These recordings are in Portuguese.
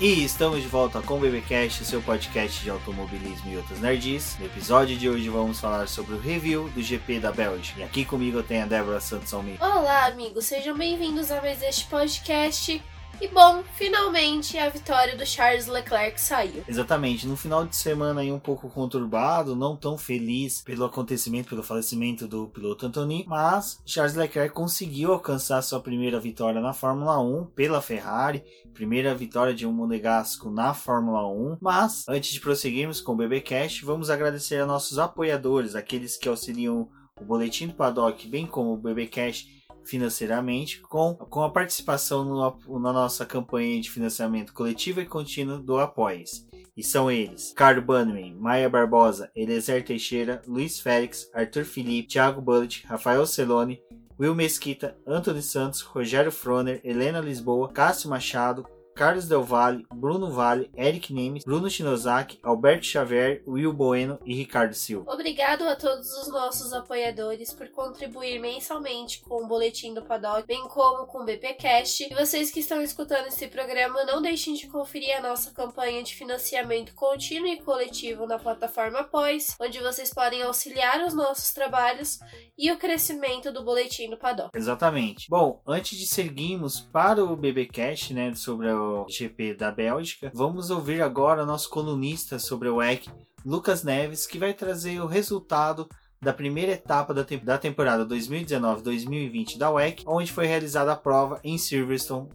E estamos de volta com o BBcast, seu podcast de automobilismo e outras nerds. No episódio de hoje vamos falar sobre o review do GP da Bélgica. E aqui comigo tenho a Débora Santos Almeida. Olá, amigos, sejam bem-vindos a mais este podcast. E bom, finalmente a vitória do Charles Leclerc saiu. Exatamente, no final de semana aí um pouco conturbado, não tão feliz pelo acontecimento, pelo falecimento do piloto Antoni, mas Charles Leclerc conseguiu alcançar sua primeira vitória na Fórmula 1 pela Ferrari, primeira vitória de um monegasco na Fórmula 1. Mas antes de prosseguirmos com o BBcast, vamos agradecer a nossos apoiadores, aqueles que auxiliam o boletim do paddock, bem como o BBcast financeiramente com, com a participação no, na nossa campanha de financiamento coletivo e contínuo do Apoies. E são eles: Carlos Bannerman, Maia Barbosa, Eliezer Teixeira, Luiz Félix, Arthur Felipe, Thiago Bullet, Rafael Celone, Will Mesquita, Anthony Santos, Rogério Froner, Helena Lisboa, Cássio Machado, Carlos Del Valle, Bruno Vale, Eric Nemes, Bruno Shinozaki, Alberto Xavier, Will Bueno e Ricardo Silva. Obrigado a todos os nossos apoiadores por contribuir mensalmente com o Boletim do Paddock, bem como com o BPcast. E vocês que estão escutando esse programa, não deixem de conferir a nossa campanha de financiamento contínuo e coletivo na plataforma Após, onde vocês podem auxiliar os nossos trabalhos e o crescimento do Boletim do Paddock. Exatamente. Bom, antes de seguirmos para o BBcast, né, sobre o GP da Bélgica. Vamos ouvir agora nosso colunista sobre o WEC, Lucas Neves, que vai trazer o resultado da primeira etapa da, te da temporada 2019-2020 da WEC, onde foi realizada a prova em Silverstone,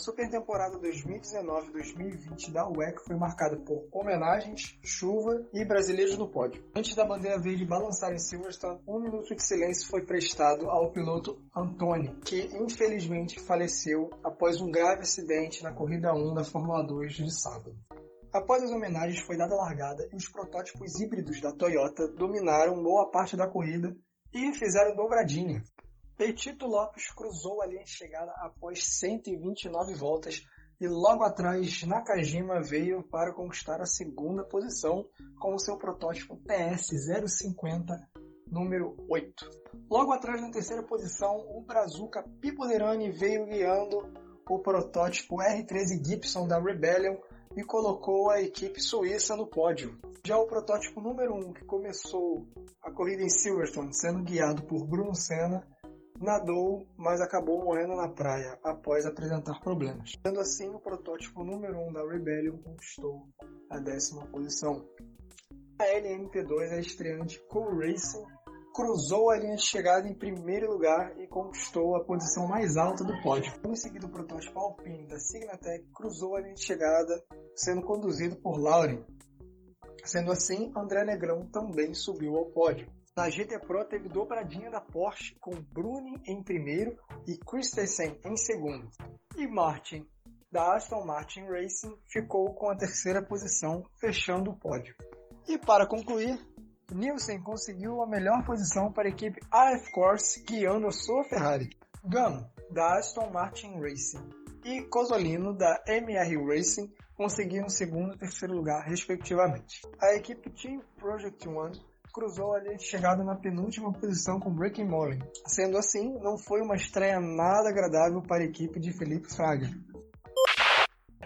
super temporada 2019-2020 da WEC foi marcada por homenagens, chuva e brasileiros no pódio. Antes da bandeira verde balançar em Silverstone, um minuto de silêncio foi prestado ao piloto Antoni, que infelizmente faleceu após um grave acidente na corrida 1 da Fórmula 2 de sábado. Após as homenagens foi dada largada e os protótipos híbridos da Toyota dominaram boa parte da corrida e fizeram dobradinha, Petito Lopes cruzou a linha de chegada após 129 voltas e logo atrás Nakajima veio para conquistar a segunda posição com o seu protótipo TS-050 número 8. Logo atrás na terceira posição o Brazuca Pipolerani veio guiando o protótipo R13 Gibson da Rebellion e colocou a equipe suíça no pódio. Já o protótipo número 1, que começou a corrida em Silverstone, sendo guiado por Bruno Senna, nadou, mas acabou morrendo na praia após apresentar problemas. Sendo assim, o protótipo número 1 um da Rebellion conquistou a décima posição. A LMP2, a estreante Co Racing, cruzou a linha de chegada em primeiro lugar e conquistou a posição mais alta do pódio. Em seguida, o protótipo Alpine da Signatec cruzou a linha de chegada, sendo conduzido por Lauren. Sendo assim, André Negrão também subiu ao pódio. Na GT Pro teve dobradinha da Porsche com Bruni em primeiro e Christensen em segundo. E Martin da Aston Martin Racing ficou com a terceira posição, fechando o pódio. E para concluir, Nielsen conseguiu a melhor posição para a equipe AF Corse guiando a sua Ferrari. Gano da Aston Martin Racing e Cosolino da MR Racing conseguiram segundo e terceiro lugar, respectivamente. A equipe Team Project One cruzou ali chegado na penúltima posição com Breaking Molly. Sendo assim, não foi uma estreia nada agradável para a equipe de Felipe Fraga.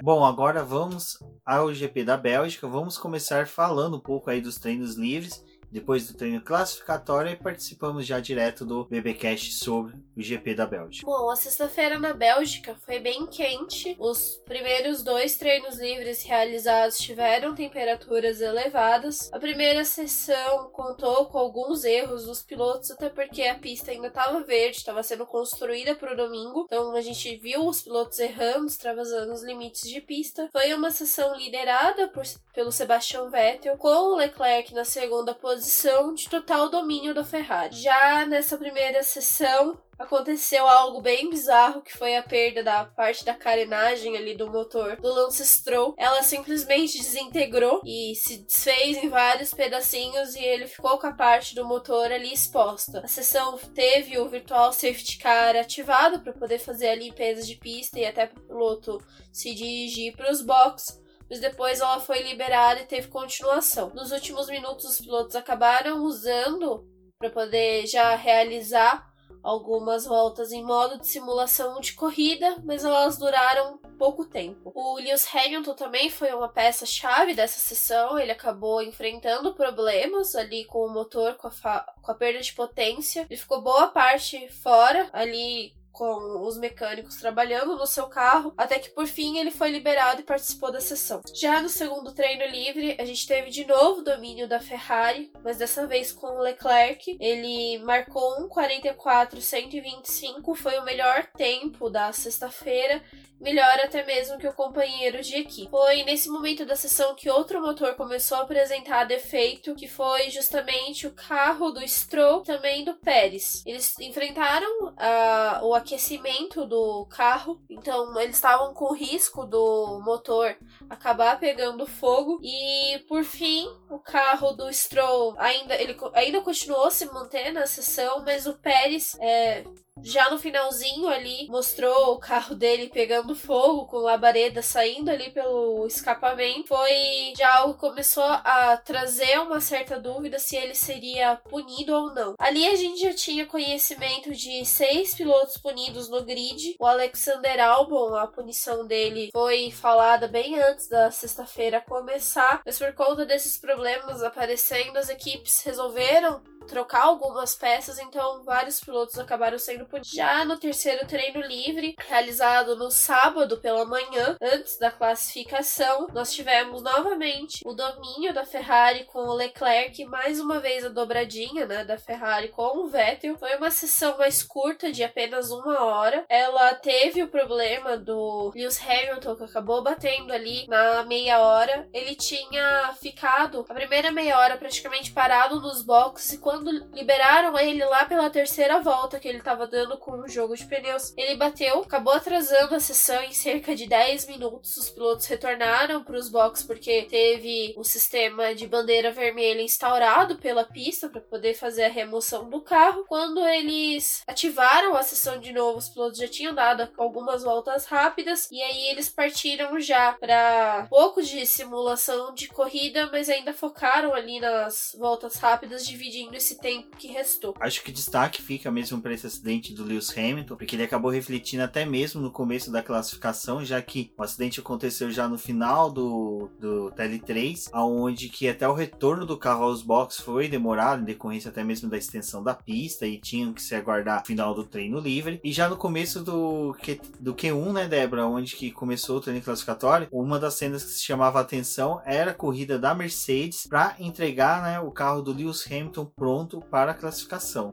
Bom, agora vamos ao GP da Bélgica. Vamos começar falando um pouco aí dos treinos livres depois do treino classificatório, participamos já direto do BBcast sobre o GP da Bélgica. Bom, a sexta-feira na Bélgica foi bem quente. Os primeiros dois treinos livres realizados tiveram temperaturas elevadas. A primeira sessão contou com alguns erros dos pilotos, até porque a pista ainda estava verde, estava sendo construída para o domingo. Então a gente viu os pilotos errando, extravasando os limites de pista. Foi uma sessão liderada por, pelo Sebastian Vettel, com o Leclerc na segunda posição posição de total domínio da Ferrari. Já nessa primeira sessão, aconteceu algo bem bizarro que foi a perda da parte da carenagem ali do motor do Lance Stroll. Ela simplesmente desintegrou e se desfez em vários pedacinhos e ele ficou com a parte do motor ali exposta. A sessão teve o virtual safety car ativado para poder fazer a limpeza de pista e até para o piloto se dirigir para os boxes mas depois ela foi liberada e teve continuação. Nos últimos minutos, os pilotos acabaram usando para poder já realizar algumas voltas em modo de simulação de corrida, mas elas duraram pouco tempo. O Lewis Hamilton também foi uma peça-chave dessa sessão, ele acabou enfrentando problemas ali com o motor, com a, com a perda de potência, ele ficou boa parte fora ali com os mecânicos trabalhando no seu carro, até que por fim ele foi liberado e participou da sessão. Já no segundo treino livre, a gente teve de novo domínio da Ferrari, mas dessa vez com o Leclerc. Ele marcou um 44-125, foi o melhor tempo da sexta-feira melhor até mesmo que o companheiro de equipe. Foi nesse momento da sessão que outro motor começou a apresentar defeito, que foi justamente o carro do Stroll, também do Pérez. Eles enfrentaram uh, o aquecimento do carro, então eles estavam com risco do motor acabar pegando fogo. E por fim o carro do Stroll ainda ele ainda continuou se mantendo na sessão, mas o Pérez é, já no finalzinho ali, mostrou o carro dele pegando fogo, com labareda saindo ali pelo escapamento. Foi já algo que começou a trazer uma certa dúvida se ele seria punido ou não. Ali a gente já tinha conhecimento de seis pilotos punidos no grid. O Alexander Albon, a punição dele foi falada bem antes da sexta-feira começar, mas por conta desses problemas aparecendo, as equipes resolveram trocar algumas peças, então vários pilotos acabaram sendo punidos. Já no terceiro treino livre, realizado no sábado pela manhã, antes da classificação, nós tivemos novamente o domínio da Ferrari com o Leclerc, mais uma vez a dobradinha né, da Ferrari com o Vettel. Foi uma sessão mais curta, de apenas uma hora. Ela teve o problema do Lewis Hamilton, que acabou batendo ali na meia hora. Ele tinha ficado a primeira meia hora praticamente parado nos boxes e quando quando liberaram ele lá pela terceira volta que ele estava dando com o jogo de pneus, ele bateu, acabou atrasando a sessão em cerca de 10 minutos. Os pilotos retornaram para os boxes porque teve o sistema de bandeira vermelha instaurado pela pista para poder fazer a remoção do carro. Quando eles ativaram a sessão de novo, os pilotos já tinham dado algumas voltas rápidas e aí eles partiram já para pouco de simulação de corrida, mas ainda focaram ali nas voltas rápidas, dividindo esse tempo que restou. Acho que destaque fica mesmo para esse acidente do Lewis Hamilton, porque ele acabou refletindo até mesmo no começo da classificação, já que o acidente aconteceu já no final do, do TL3, aonde que até o retorno do carro aos boxes foi demorado, em decorrência até mesmo da extensão da pista, e tinham que se aguardar o final do treino livre. E já no começo do, Q, do Q1, né, Débora, onde que começou o treino classificatório, uma das cenas que se chamava a atenção era a corrida da Mercedes para entregar né, o carro do Lewis Hamilton pronto pronto para a classificação.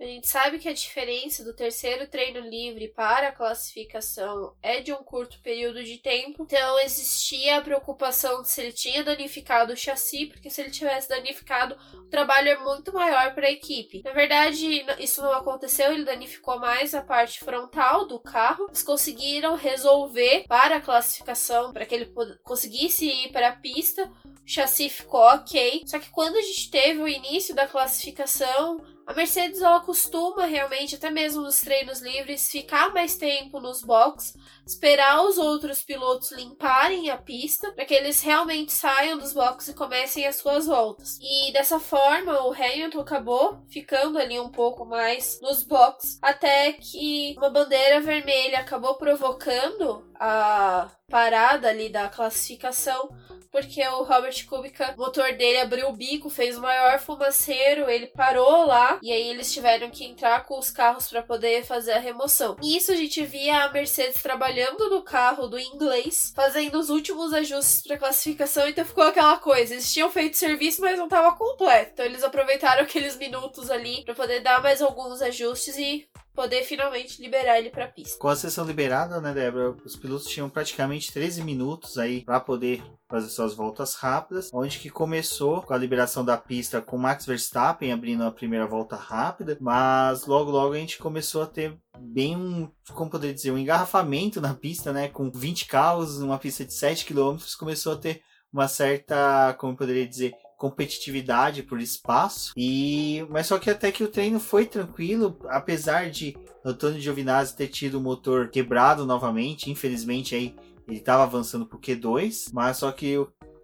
A gente sabe que a diferença do terceiro treino livre para a classificação é de um curto período de tempo, então existia a preocupação de se ele tinha danificado o chassi, porque se ele tivesse danificado, o trabalho é muito maior para a equipe. Na verdade, isso não aconteceu, ele danificou mais a parte frontal do carro. Eles conseguiram resolver para a classificação, para que ele conseguisse ir para a pista chassi ficou ok. Só que quando a gente teve o início da classificação, a Mercedes ela costuma realmente, até mesmo nos treinos livres, ficar mais tempo nos boxes, esperar os outros pilotos limparem a pista para que eles realmente saiam dos boxes e comecem as suas voltas. E dessa forma, o Hamilton acabou ficando ali um pouco mais nos boxes, até que uma bandeira vermelha acabou provocando a parada ali da classificação porque o Robert Kubica, o motor dele abriu o bico, fez o maior fumaceiro, ele parou lá e aí eles tiveram que entrar com os carros para poder fazer a remoção. E isso a gente via a Mercedes trabalhando no carro do inglês, fazendo os últimos ajustes para classificação, então ficou aquela coisa, eles tinham feito serviço, mas não estava completo. Então eles aproveitaram aqueles minutos ali para poder dar mais alguns ajustes e poder finalmente liberar ele para pista. Com a sessão liberada, né, Débora, os pilotos tinham praticamente 13 minutos aí para poder fazer suas voltas rápidas, onde que começou com a liberação da pista com Max Verstappen abrindo a primeira volta rápida, mas logo logo a gente começou a ter bem um, como poderia dizer, um engarrafamento na pista, né, com 20 carros, uma pista de 7 km, começou a ter uma certa, como poderia dizer, competitividade por espaço. E mas só que até que o treino foi tranquilo, apesar de Antônio Giovinazzi ter tido o motor quebrado novamente, infelizmente aí ele estava avançando pro Q2, mas só que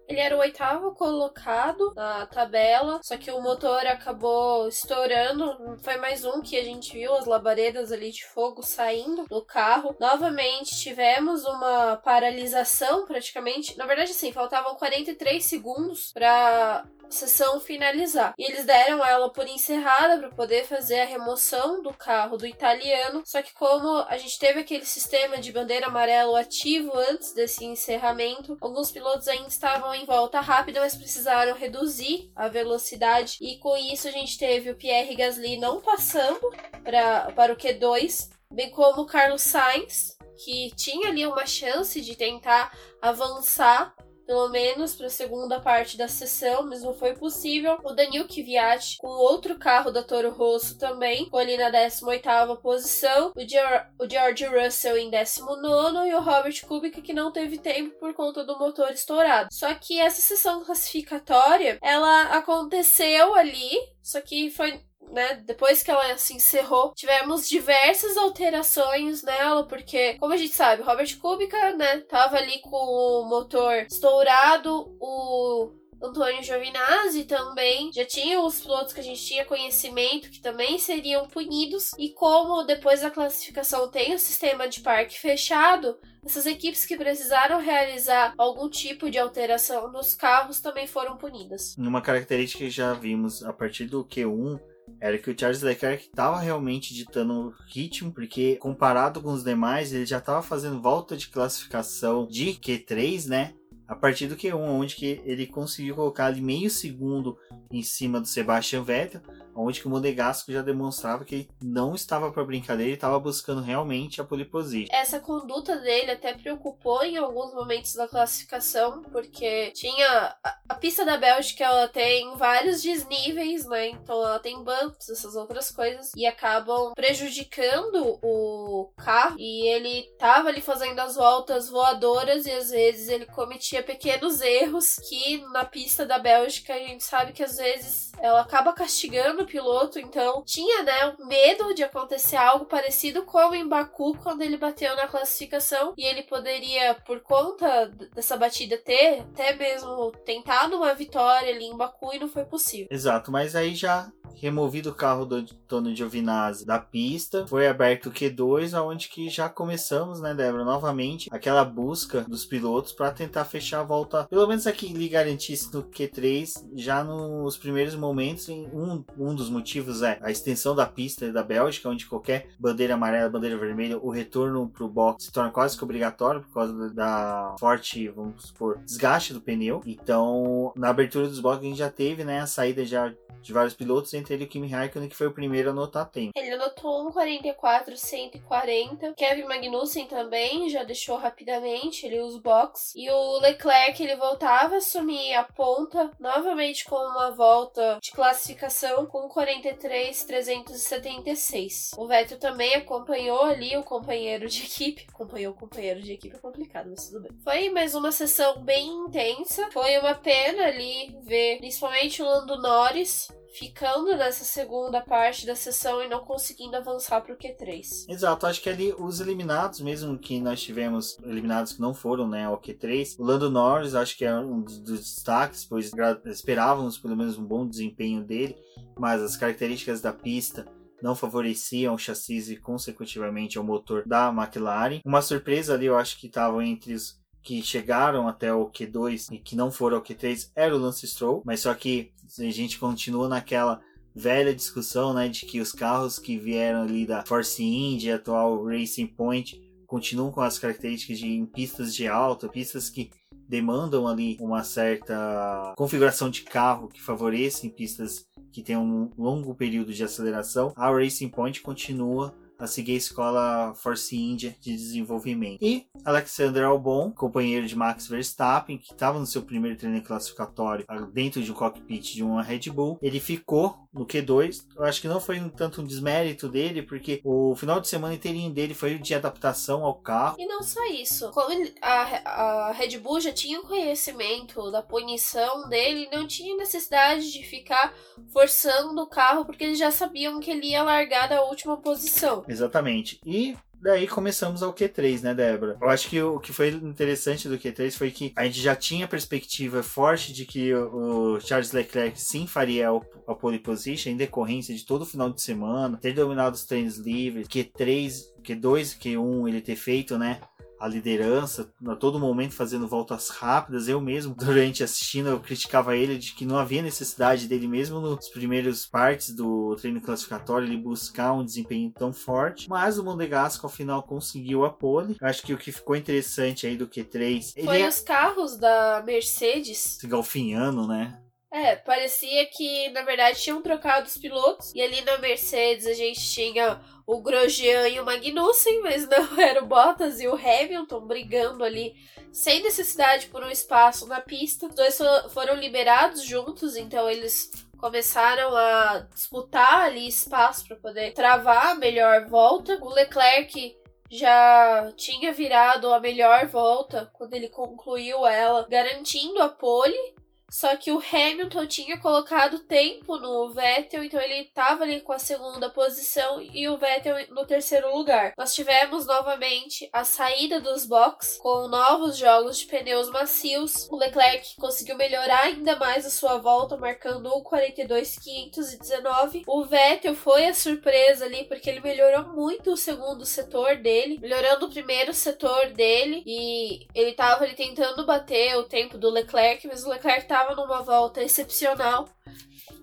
Ele era o oitavo colocado na tabela, só que o motor acabou estourando. Foi mais um que a gente viu as labaredas ali de fogo saindo do carro. Novamente tivemos uma paralisação praticamente. Na verdade, sim, faltavam 43 segundos para sessão finalizar. E eles deram ela por encerrada para poder fazer a remoção do carro do italiano. Só que como a gente teve aquele sistema de bandeira amarelo ativo antes desse encerramento, alguns pilotos ainda estavam em volta rápida, mas precisaram reduzir a velocidade e com isso a gente teve o Pierre Gasly não passando pra, para o Q2, bem como o Carlos Sainz que tinha ali uma chance de tentar avançar pelo menos para a segunda parte da sessão, mas não foi possível. O Daniel Kvyat com outro carro da Toro Rosso também, ficou ali na 18ª posição. O, o George Russell em 19 e o Robert Kubica que não teve tempo por conta do motor estourado. Só que essa sessão classificatória, ela aconteceu ali, só que foi né, depois que ela se encerrou, tivemos diversas alterações nela, porque, como a gente sabe, Robert Kubica, né, tava ali com o motor estourado, o Antônio Giovinazzi também já tinha os pilotos que a gente tinha conhecimento que também seriam punidos e como depois da classificação tem o sistema de parque fechado, essas equipes que precisaram realizar algum tipo de alteração nos carros também foram punidas. Uma característica que já vimos a partir do Q1 era que o Charles Leclerc estava realmente ditando o ritmo, porque comparado com os demais, ele já estava fazendo volta de classificação de Q3, né? A partir do Q1, onde que ele conseguiu colocar ali meio segundo em cima do Sebastian Vettel, onde que o Monegasco já demonstrava que ele não estava para brincadeira e estava buscando realmente a pole position. Essa conduta dele até preocupou em alguns momentos da classificação, porque tinha a, a pista da Bélgica, ela tem vários desníveis, né? Então ela tem bumps, essas outras coisas e acabam prejudicando o carro e ele tava ali fazendo as voltas voadoras e às vezes ele cometia pequenos erros que na pista da Bélgica a gente sabe que às vezes ela acaba castigando piloto, então tinha, né, medo de acontecer algo parecido como em Baku quando ele bateu na classificação e ele poderia, por conta dessa batida, ter até mesmo tentado uma vitória ali em Baku e não foi possível. Exato, mas aí já removido o carro do Tony Giovinazzi da pista, foi aberto o Q2, aonde que já começamos, né, Débora, novamente aquela busca dos pilotos para tentar fechar a volta, pelo menos aqui lhe garantisse no Q3, já nos primeiros momentos, um, um dos motivos é a extensão da pista da Bélgica, onde qualquer bandeira amarela, bandeira vermelha, o retorno para o box se torna quase que obrigatório por causa da forte, vamos supor, desgaste do pneu. Então, na abertura dos boxes a gente já teve, né, a saída já de vários pilotos, entre ele o Kimi Raikkonen, que foi o primeiro a anotar tempo. Ele anotou 1,44, 140. Kevin Magnussen também já deixou rapidamente ele os box. E o Leclerc, ele voltava a assumir a ponta, novamente com uma volta de classificação com 43, 376. O Vettel também acompanhou ali o companheiro de equipe. Acompanhou o companheiro de equipe é complicado, mas tudo bem. Foi mais uma sessão bem intensa. Foi uma pena ali ver, principalmente o Lando Norris, ficando nessa segunda parte da sessão e não conseguindo avançar para o Q3. Exato, acho que ali os eliminados, mesmo que nós tivemos eliminados que não foram né, ao Q3, o Lando Norris acho que é um dos destaques, pois esperávamos pelo menos um bom desempenho dele, mas as características da pista não favoreciam o chassi e consecutivamente o motor da McLaren. Uma surpresa ali eu acho que estavam entre os que chegaram até o Q2 e que não foram ao Q3 era o Lance Stroll, mas só que a gente continua naquela velha discussão, né, de que os carros que vieram ali da Force India, atual Racing Point, continuam com as características de pistas de alta, pistas que demandam ali uma certa configuração de carro que favorecem pistas que têm um longo período de aceleração. A Racing Point continua a seguir a escola Force India de desenvolvimento. E Alexander Albon, companheiro de Max Verstappen, que estava no seu primeiro treino classificatório dentro de um cockpit de uma Red Bull, ele ficou no Q2. Eu acho que não foi um tanto um desmérito dele, porque o final de semana inteirinho dele foi de adaptação ao carro. E não só isso. Como a, a Red Bull já tinha conhecimento da punição dele, não tinha necessidade de ficar forçando o carro, porque eles já sabiam que ele ia largar da última posição. Exatamente. E Daí começamos ao Q3, né, Débora? Eu acho que o que foi interessante do Q3 foi que a gente já tinha perspectiva forte de que o Charles Leclerc sim faria a pole position em decorrência de todo o final de semana, ter dominado os treinos livres, Q3, Q2, Q1 ele ter feito, né? A liderança, a todo momento fazendo voltas rápidas. Eu mesmo, durante assistindo, eu criticava ele de que não havia necessidade dele mesmo nos primeiros partes do treino classificatório ele buscar um desempenho tão forte. Mas o Monegasco ao final conseguiu a pole. Acho que o que ficou interessante aí do Q3 foi é... os carros da Mercedes se galfinhando, né? É, parecia que na verdade tinham trocado os pilotos e ali na Mercedes a gente tinha o Grosjean e o Magnussen, mas não era o Bottas e o Hamilton brigando ali sem necessidade por um espaço na pista. Os dois foram liberados juntos, então eles começaram a disputar ali espaço para poder travar a melhor volta. O Leclerc já tinha virado a melhor volta quando ele concluiu ela, garantindo a pole só que o Hamilton tinha colocado tempo no Vettel, então ele estava ali com a segunda posição e o Vettel no terceiro lugar. Nós tivemos novamente a saída dos boxes com novos jogos de pneus macios. O Leclerc conseguiu melhorar ainda mais a sua volta, marcando 1:42.519. O Vettel foi a surpresa ali porque ele melhorou muito o segundo setor dele, melhorando o primeiro setor dele e ele estava ali tentando bater o tempo do Leclerc, mas o Leclerc estava numa volta excepcional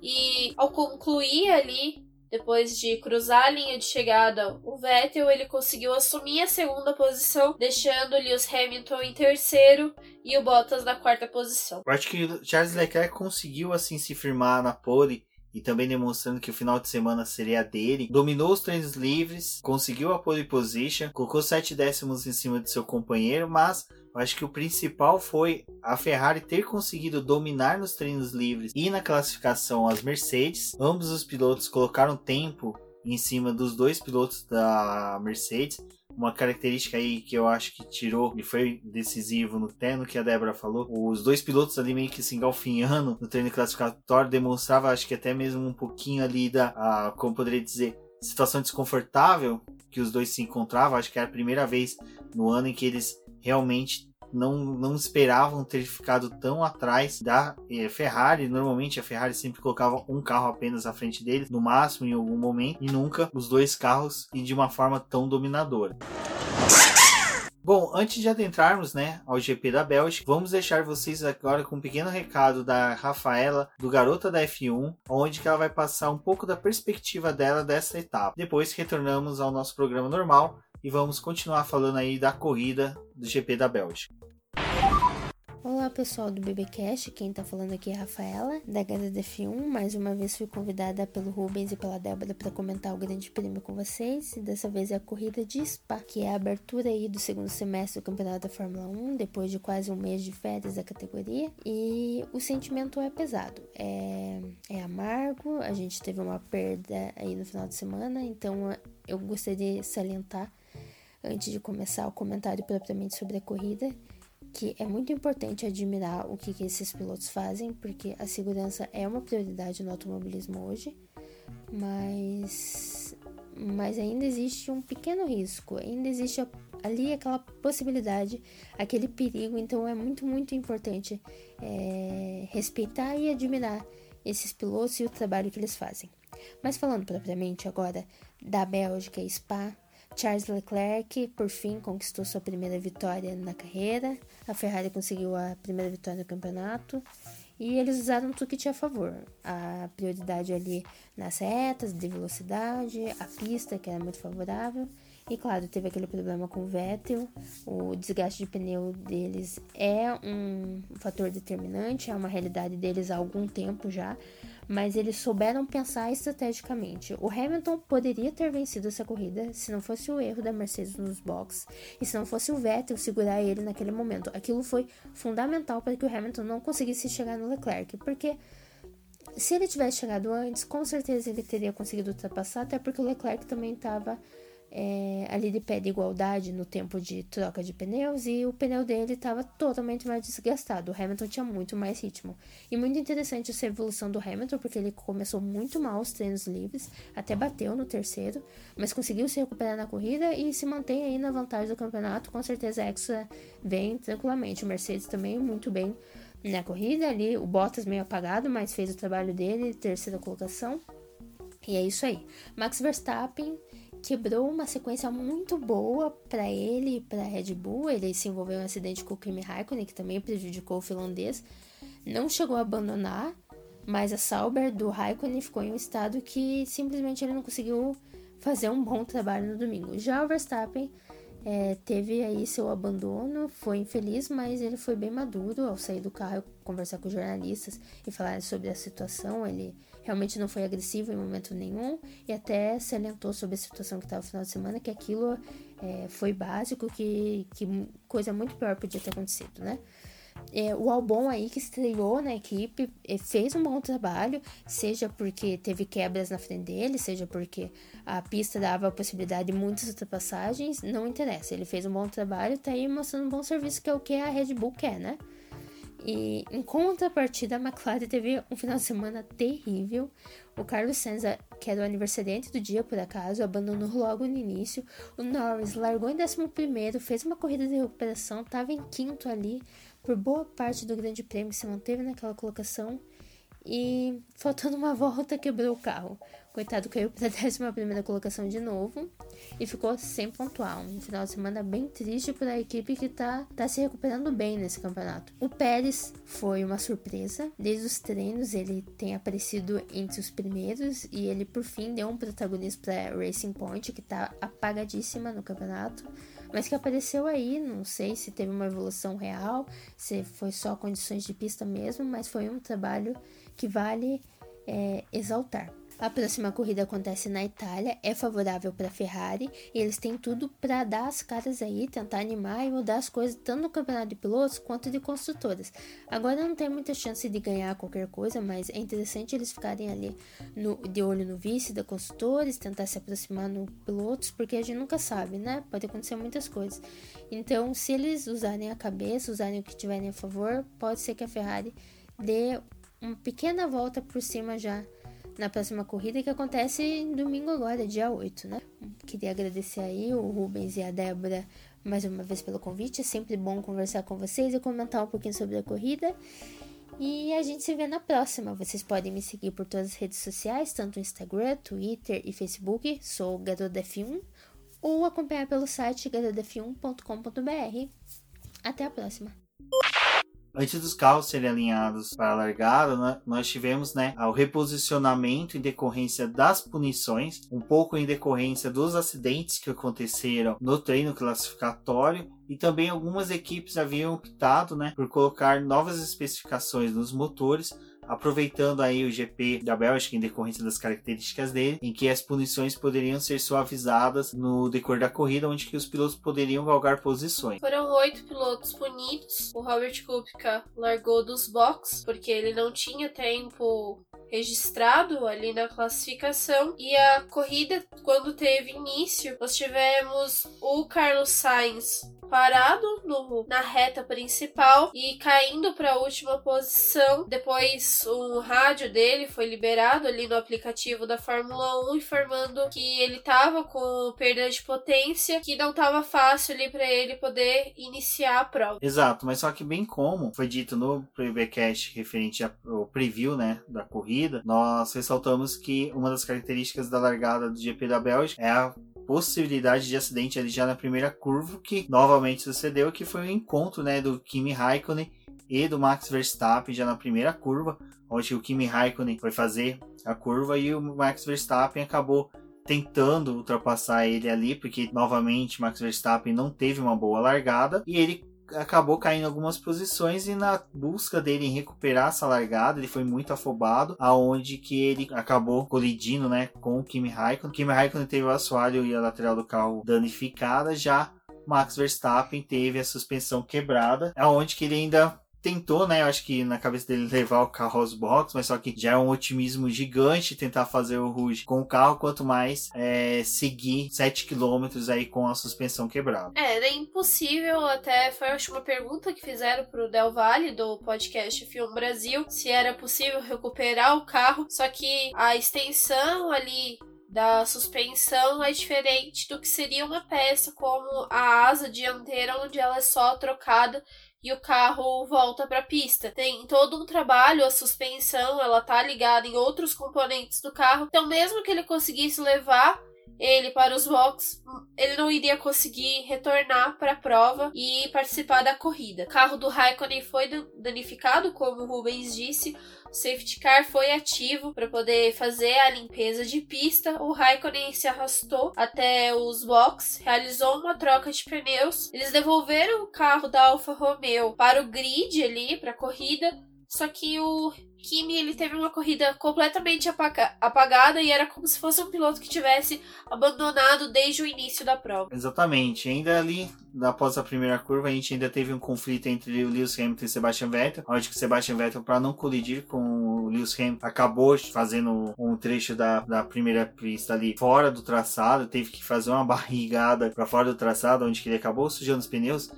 e ao concluir ali, depois de cruzar a linha de chegada, o Vettel ele conseguiu assumir a segunda posição, deixando Lewis Hamilton em terceiro e o Bottas na quarta posição. Eu acho que Charles Leclerc conseguiu assim se firmar na pole e também demonstrando que o final de semana seria dele. Dominou os treinos livres, conseguiu a pole position, colocou sete décimos em cima de seu companheiro, mas eu acho que o principal foi a Ferrari ter conseguido dominar nos treinos livres e na classificação as Mercedes. Ambos os pilotos colocaram tempo em cima dos dois pilotos da Mercedes. Uma característica aí que eu acho que tirou e foi decisivo no terno que a Débora falou. Os dois pilotos ali meio que se engalfinhando no treino classificatório demonstrava, acho que até mesmo um pouquinho ali da, a, como poderia dizer, situação desconfortável que os dois se encontravam. Acho que era a primeira vez no ano em que eles realmente não, não esperavam ter ficado tão atrás da eh, Ferrari. Normalmente a Ferrari sempre colocava um carro apenas à frente deles, no máximo em algum momento, e nunca os dois carros e de uma forma tão dominadora. Bom, antes de adentrarmos, né, ao GP da Bélgica, vamos deixar vocês agora com um pequeno recado da Rafaela, do Garota da F1, onde ela vai passar um pouco da perspectiva dela dessa etapa. Depois retornamos ao nosso programa normal e vamos continuar falando aí da corrida do GP da Bélgica. Olá pessoal do BBcast, quem tá falando aqui é a Rafaela, da HDF1. Mais uma vez fui convidada pelo Rubens e pela Débora para comentar o Grande Prêmio com vocês. E dessa vez é a corrida de Spa, que é a abertura aí do segundo semestre do Campeonato da Fórmula 1, depois de quase um mês de férias da categoria. E o sentimento é pesado, é, é amargo. A gente teve uma perda aí no final de semana, então eu gostaria de salientar antes de começar o comentário propriamente sobre a corrida, que é muito importante admirar o que, que esses pilotos fazem, porque a segurança é uma prioridade no automobilismo hoje, mas, mas ainda existe um pequeno risco, ainda existe ali aquela possibilidade, aquele perigo, então é muito, muito importante é, respeitar e admirar esses pilotos e o trabalho que eles fazem. Mas falando propriamente agora da Bélgica e Spa, Charles Leclerc, por fim, conquistou sua primeira vitória na carreira. A Ferrari conseguiu a primeira vitória no campeonato. E eles usaram tudo que tinha a favor. A prioridade ali nas retas, de velocidade, a pista, que era muito favorável. E claro, teve aquele problema com o Vettel. O desgaste de pneu deles é um fator determinante, é uma realidade deles há algum tempo já mas eles souberam pensar estrategicamente. O Hamilton poderia ter vencido essa corrida se não fosse o erro da Mercedes nos boxes e se não fosse o Vettel segurar ele naquele momento. Aquilo foi fundamental para que o Hamilton não conseguisse chegar no Leclerc, porque se ele tivesse chegado antes, com certeza ele teria conseguido ultrapassar, até porque o Leclerc também estava é, ali ele pede igualdade no tempo de troca de pneus e o pneu dele estava totalmente mais desgastado. O Hamilton tinha muito mais ritmo. E muito interessante essa evolução do Hamilton, porque ele começou muito mal os treinos livres, até bateu no terceiro, mas conseguiu se recuperar na corrida e se mantém aí na vantagem do campeonato. Com certeza a Extra vem tranquilamente. O Mercedes também muito bem na corrida ali, o Bottas meio apagado, mas fez o trabalho dele, terceira colocação. E é isso aí. Max Verstappen quebrou uma sequência muito boa para ele e para Red Bull. Ele se envolveu em um acidente com o Kimi Raikkonen, que também prejudicou o finlandês. Não chegou a abandonar, mas a Sauber do Raikkonen ficou em um estado que simplesmente ele não conseguiu fazer um bom trabalho no domingo. Já o Verstappen é, teve aí seu abandono, foi infeliz, mas ele foi bem maduro ao sair do carro, conversar com jornalistas e falar sobre a situação. Ele realmente não foi agressivo em momento nenhum e até se alentou sobre a situação que estava no final de semana, que aquilo é, foi básico, que, que coisa muito pior podia ter acontecido, né? É, o Albon aí que estreou na equipe é, fez um bom trabalho, seja porque teve quebras na frente dele, seja porque a pista dava a possibilidade de muitas ultrapassagens, não interessa. Ele fez um bom trabalho, tá aí mostrando um bom serviço, que é o que a Red Bull quer, né? E em contrapartida, a McLaren teve um final de semana terrível. O Carlos Sainz, que era o aniversariante do dia, por acaso, abandonou logo no início. O Norris largou em 11, fez uma corrida de recuperação, estava em quinto ali por boa parte do Grande Prêmio, se manteve naquela colocação. E faltando uma volta, quebrou o carro. Coitado, caiu para a 11 colocação de novo e ficou sem pontuar. Um final de semana bem triste para a equipe que está tá se recuperando bem nesse campeonato. O Pérez foi uma surpresa. Desde os treinos ele tem aparecido entre os primeiros e ele por fim deu um protagonismo para Racing Point, que está apagadíssima no campeonato mas que apareceu aí, não sei se teve uma evolução real, se foi só condições de pista mesmo, mas foi um trabalho que vale é, exaltar. A próxima corrida acontece na Itália, é favorável para a Ferrari e eles têm tudo para dar as caras aí, tentar animar e mudar as coisas tanto no campeonato de pilotos quanto de construtoras. Agora não tem muita chance de ganhar qualquer coisa, mas é interessante eles ficarem ali no, de olho no vice da construtores, tentar se aproximar no pilotos, porque a gente nunca sabe, né? Pode acontecer muitas coisas. Então, se eles usarem a cabeça, usarem o que tiverem a favor, pode ser que a Ferrari dê uma pequena volta por cima já na próxima corrida que acontece domingo agora, dia 8, né? Queria agradecer aí o Rubens e a Débora mais uma vez pelo convite. É sempre bom conversar com vocês e comentar um pouquinho sobre a corrida. E a gente se vê na próxima. Vocês podem me seguir por todas as redes sociais, tanto Instagram, Twitter e Facebook. Sou Garota F1 ou acompanhar pelo site garodaf1.com.br. Até a próxima. Antes dos carros serem alinhados para a largada, nós tivemos né, o reposicionamento em decorrência das punições, um pouco em decorrência dos acidentes que aconteceram no treino classificatório e também algumas equipes haviam optado né, por colocar novas especificações nos motores aproveitando aí o GP da Bélgica em decorrência das características dele, em que as punições poderiam ser suavizadas no decor da corrida, onde que os pilotos poderiam galgar posições. Foram oito pilotos punidos. O Robert Kubica largou dos boxes porque ele não tinha tempo registrado ali na classificação e a corrida quando teve início nós tivemos o Carlos Sainz parado no, na reta principal e caindo para a última posição. Depois o rádio dele foi liberado ali no aplicativo da Fórmula 1 informando que ele estava com perda de potência, que não estava fácil ali para ele poder iniciar a prova. Exato, mas só que bem como foi dito no Playbackcast referente ao preview, né, da corrida, nós ressaltamos que uma das características da largada do GP da Bélgica é a possibilidade de acidente ali já na primeira curva, que novamente sucedeu, que foi o encontro né, do Kimi Raikkonen e do Max Verstappen já na primeira curva, onde o Kimi Raikkonen foi fazer a curva e o Max Verstappen acabou tentando ultrapassar ele ali, porque novamente Max Verstappen não teve uma boa largada e ele acabou caindo algumas posições e na busca dele em recuperar essa largada, ele foi muito afobado, aonde que ele acabou colidindo, né, com o Kimi Raikkonen. O Kimi Raikkonen teve o assoalho e a lateral do carro danificada, já Max Verstappen teve a suspensão quebrada, aonde que ele ainda tentou, né? Eu acho que na cabeça dele levar o carro aos boxes, mas só que já é um otimismo gigante tentar fazer o Rouge com o carro, quanto mais é, seguir 7 km aí com a suspensão quebrada. É, era impossível, até foi acho, uma pergunta que fizeram pro Del Valle do podcast Film Brasil, se era possível recuperar o carro, só que a extensão ali da suspensão é diferente do que seria uma peça como a asa dianteira, onde ela é só trocada e o carro volta para a pista. Tem todo um trabalho, a suspensão, ela tá ligada em outros componentes do carro. Então, mesmo que ele conseguisse levar ele para os boxes, ele não iria conseguir retornar para a prova e participar da corrida. O carro do Raikkonen foi danificado, como o Rubens disse. Safety car foi ativo para poder fazer a limpeza de pista. O Raikkonen se arrastou até os boxes, realizou uma troca de pneus. Eles devolveram o carro da Alfa Romeo para o grid ali, para a corrida. Só que o Kimi ele teve uma corrida completamente apaga apagada e era como se fosse um piloto que tivesse abandonado desde o início da prova. Exatamente. Ainda ali, após a primeira curva, a gente ainda teve um conflito entre o Lewis Hamilton e Sebastian Vettel, onde que Sebastian Vettel, para não colidir com o Lewis Hamilton, acabou fazendo um trecho da, da primeira pista ali fora do traçado, teve que fazer uma barrigada para fora do traçado, onde que ele acabou sujando os pneus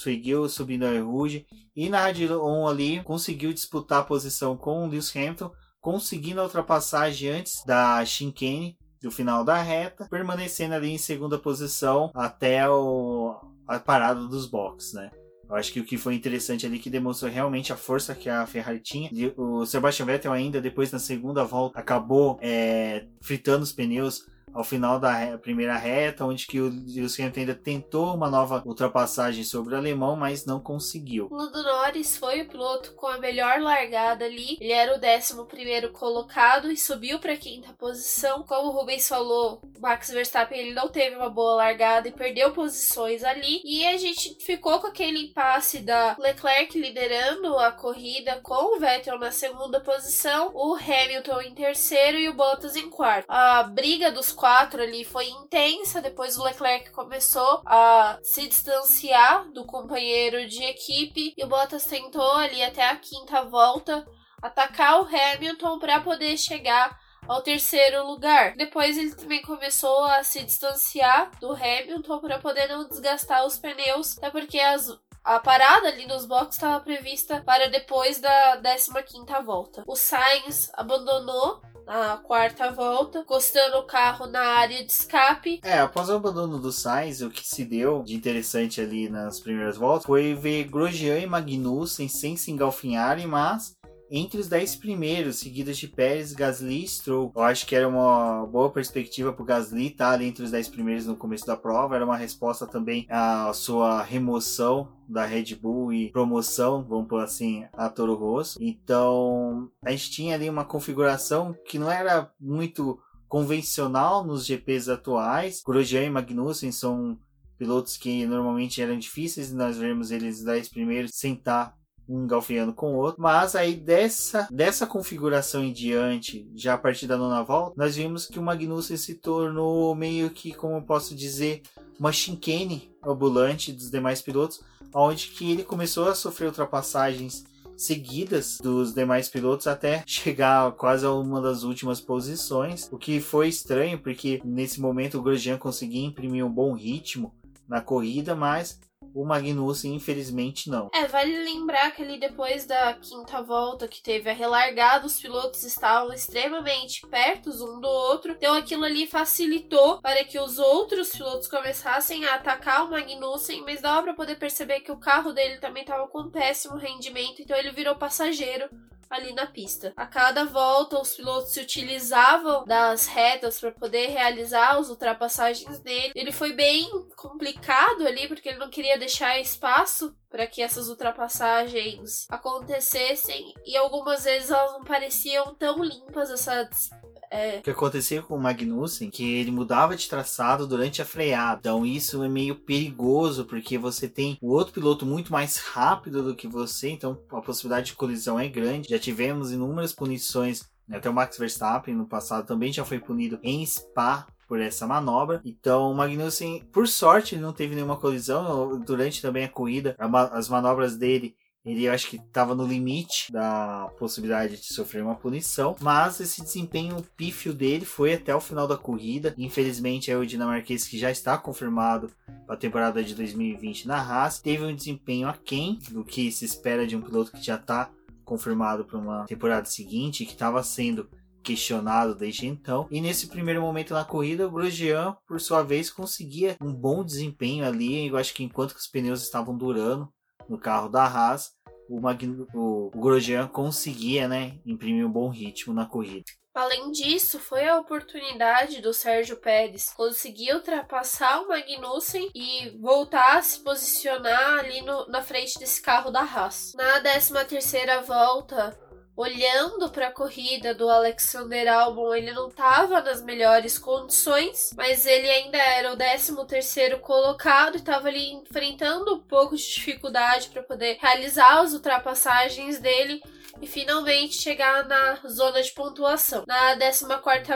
seguiu subindo a Rouge e na Rádio 1 ali conseguiu disputar a posição com o Lewis Hamilton, conseguindo a ultrapassagem antes da chicane do final da reta, permanecendo ali em segunda posição até o, a parada dos boxes, né? Eu acho que o que foi interessante ali que demonstrou realmente a força que a Ferrari tinha. O Sebastian Vettel ainda depois na segunda volta acabou é, fritando os pneus ao final da primeira reta, onde que o Lewis Hamilton ainda tentou uma nova ultrapassagem sobre o alemão, mas não conseguiu. Lando Norris foi o piloto com a melhor largada ali. Ele era o 11 primeiro colocado e subiu para a quinta posição. Como o Rubens falou, Max Verstappen ele não teve uma boa largada e perdeu posições ali. E a gente ficou com aquele impasse da Leclerc liderando a corrida com o Vettel na segunda posição, o Hamilton em terceiro e o Bottas em quarto. A briga dos quatro ali foi intensa. Depois o Leclerc começou a se distanciar do companheiro de equipe e o Bottas tentou ali até a quinta volta atacar o Hamilton para poder chegar ao terceiro lugar. Depois ele também começou a se distanciar do Hamilton para poder não desgastar os pneus, até porque as, a parada ali nos boxes estava prevista para depois da 15 volta. O Sainz abandonou a quarta volta, encostando o carro na área de escape. É, após o abandono do Sainz, o que se deu de interessante ali nas primeiras voltas foi ver Grosjean e Magnussen sem se engalfinharem, mas entre os 10 primeiros, seguidos de Pérez, Gasly e Stroll. Eu acho que era uma boa perspectiva para o Gasly estar tá ali entre os 10 primeiros no começo da prova. Era uma resposta também à sua remoção da Red Bull e promoção, vamos por assim, a Toro Rosso. Então, a gente tinha ali uma configuração que não era muito convencional nos GPs atuais. Grosjean e Magnussen são pilotos que normalmente eram difíceis, nós vemos eles 10 primeiros sentar um com o outro. Mas aí dessa, dessa configuração em diante, já a partir da nona volta, nós vimos que o Magnussen se tornou meio que, como eu posso dizer, uma chicane ambulante dos demais pilotos, onde que ele começou a sofrer ultrapassagens seguidas dos demais pilotos até chegar quase a uma das últimas posições, o que foi estranho porque nesse momento o Grosjean conseguia imprimir um bom ritmo na corrida, mas o Magnussen, infelizmente, não. É, vale lembrar que ali depois da quinta volta que teve a relargada, os pilotos estavam extremamente perto um do outro. Então aquilo ali facilitou para que os outros pilotos começassem a atacar o Magnussen, mas dava para poder perceber que o carro dele também estava com péssimo rendimento, então ele virou passageiro ali na pista. A cada volta, os pilotos se utilizavam das retas para poder realizar as ultrapassagens dele. Ele foi bem complicado ali, porque ele não queria deixar espaço para que essas ultrapassagens acontecessem e algumas vezes elas não pareciam tão limpas essas é. O que acontecia com o Magnussen, que ele mudava de traçado durante a freada. Então isso é meio perigoso, porque você tem o outro piloto muito mais rápido do que você, então a possibilidade de colisão é grande. Já tivemos inúmeras punições né? até o Max Verstappen no passado também já foi punido em Spa por essa manobra. Então, o Magnussen, por sorte, ele não teve nenhuma colisão durante também a corrida. As manobras dele Ele acho que estava no limite da possibilidade de sofrer uma punição, mas esse desempenho pífio dele foi até o final da corrida. Infelizmente, é o dinamarquês que já está confirmado para a temporada de 2020 na Haas, teve um desempenho aquém do que se espera de um piloto que já está confirmado para uma temporada seguinte, que estava sendo questionado desde então. E nesse primeiro momento na corrida, o Grosjean, por sua vez, conseguia um bom desempenho ali. Eu acho que enquanto que os pneus estavam durando no carro da Haas, o, Magno, o, Grosjean conseguia né, imprimir um bom ritmo na corrida. Além disso, foi a oportunidade do Sérgio Pérez conseguir ultrapassar o Magnussen e voltar a se posicionar ali no, na frente desse carro da Haas. Na 13 terceira volta, olhando para a corrida do Alexander Albon, ele não estava nas melhores condições, mas ele ainda era o 13º colocado e estava ali enfrentando um pouco de dificuldade para poder realizar as ultrapassagens dele e finalmente chegar na zona de pontuação. Na 14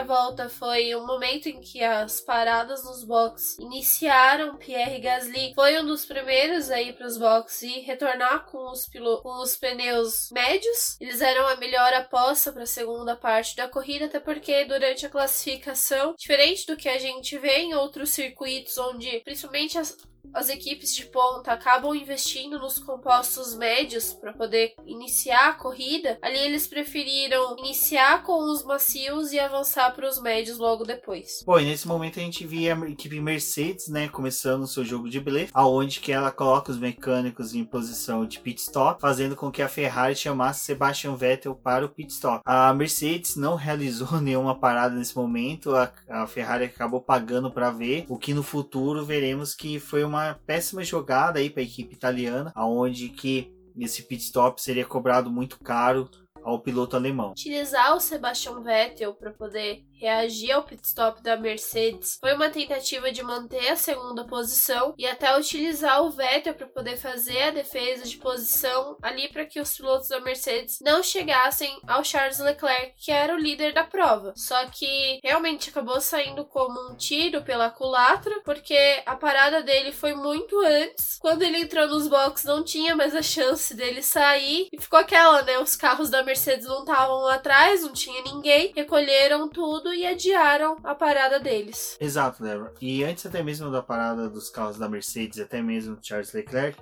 volta foi um momento em que as paradas nos boxes iniciaram. Pierre Gasly foi um dos primeiros aí para os boxes e retornar com os, com os pneus médios. Eles eram a melhor aposta para a segunda parte da corrida, até porque durante a classificação, diferente do que a gente vê em outros circuitos, onde principalmente as as equipes de ponta acabam investindo nos compostos médios para poder iniciar a corrida, ali eles preferiram iniciar com os macios e avançar para os médios logo depois. Bom, e nesse momento a gente via a equipe Mercedes, né, começando o seu jogo de blefe, aonde que ela coloca os mecânicos em posição de pit stop, fazendo com que a Ferrari chamasse Sebastian Vettel para o pit stop. A Mercedes não realizou nenhuma parada nesse momento, a, a Ferrari acabou pagando para ver, o que no futuro veremos que foi uma uma péssima jogada aí para a equipe italiana, aonde que esse pit stop seria cobrado muito caro ao piloto alemão. Utilizar o Sebastian Vettel para poder reagir ao pit stop da Mercedes foi uma tentativa de manter a segunda posição e até utilizar o Vettel para poder fazer a defesa de posição ali para que os pilotos da Mercedes não chegassem ao Charles Leclerc, que era o líder da prova. Só que realmente acabou saindo como um tiro pela culatra, porque a parada dele foi muito antes. Quando ele entrou nos boxes, não tinha mais a chance dele sair e ficou aquela, né? Os carros da Mercedes não estavam atrás, não tinha ninguém, recolheram tudo e adiaram a parada deles. Exato, Débora. E antes até mesmo da parada dos carros da Mercedes, até mesmo Charles Leclerc,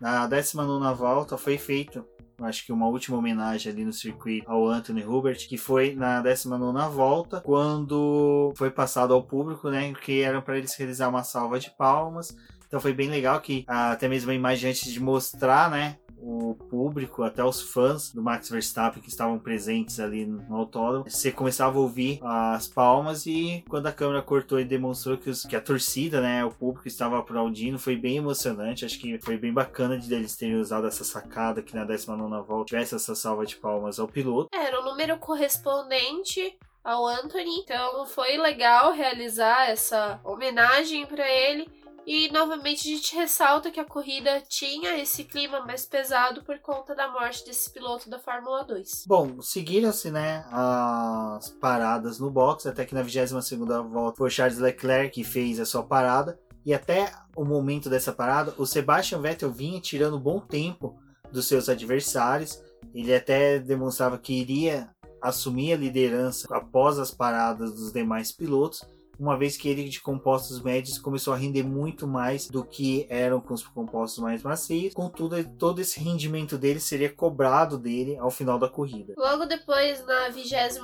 na 19 volta foi feito acho que uma última homenagem ali no circuito ao Anthony Hubert, que foi na 19 volta, quando foi passado ao público, né, que era para eles realizar uma salva de palmas. Então foi bem legal que até mesmo a imagem antes de mostrar, né, o público, até os fãs do Max Verstappen que estavam presentes ali no autódromo, você começava a ouvir as palmas e quando a câmera cortou e demonstrou que, os, que a torcida, né, o público estava aplaudindo, foi bem emocionante. Acho que foi bem bacana de eles terem usado essa sacada que na 19 volta tivesse essa salva de palmas ao piloto. Era o número correspondente ao Anthony, então foi legal realizar essa homenagem para ele. E novamente a gente ressalta que a corrida tinha esse clima mais pesado por conta da morte desse piloto da Fórmula 2. Bom, seguiram-se né, as paradas no box, até que na 22 volta foi Charles Leclerc que fez a sua parada. E até o momento dessa parada, o Sebastian Vettel vinha tirando bom tempo dos seus adversários. Ele até demonstrava que iria assumir a liderança após as paradas dos demais pilotos uma vez que ele de compostos médios começou a render muito mais do que eram com os compostos mais macios. Contudo, todo esse rendimento dele seria cobrado dele ao final da corrida. Logo depois, na 23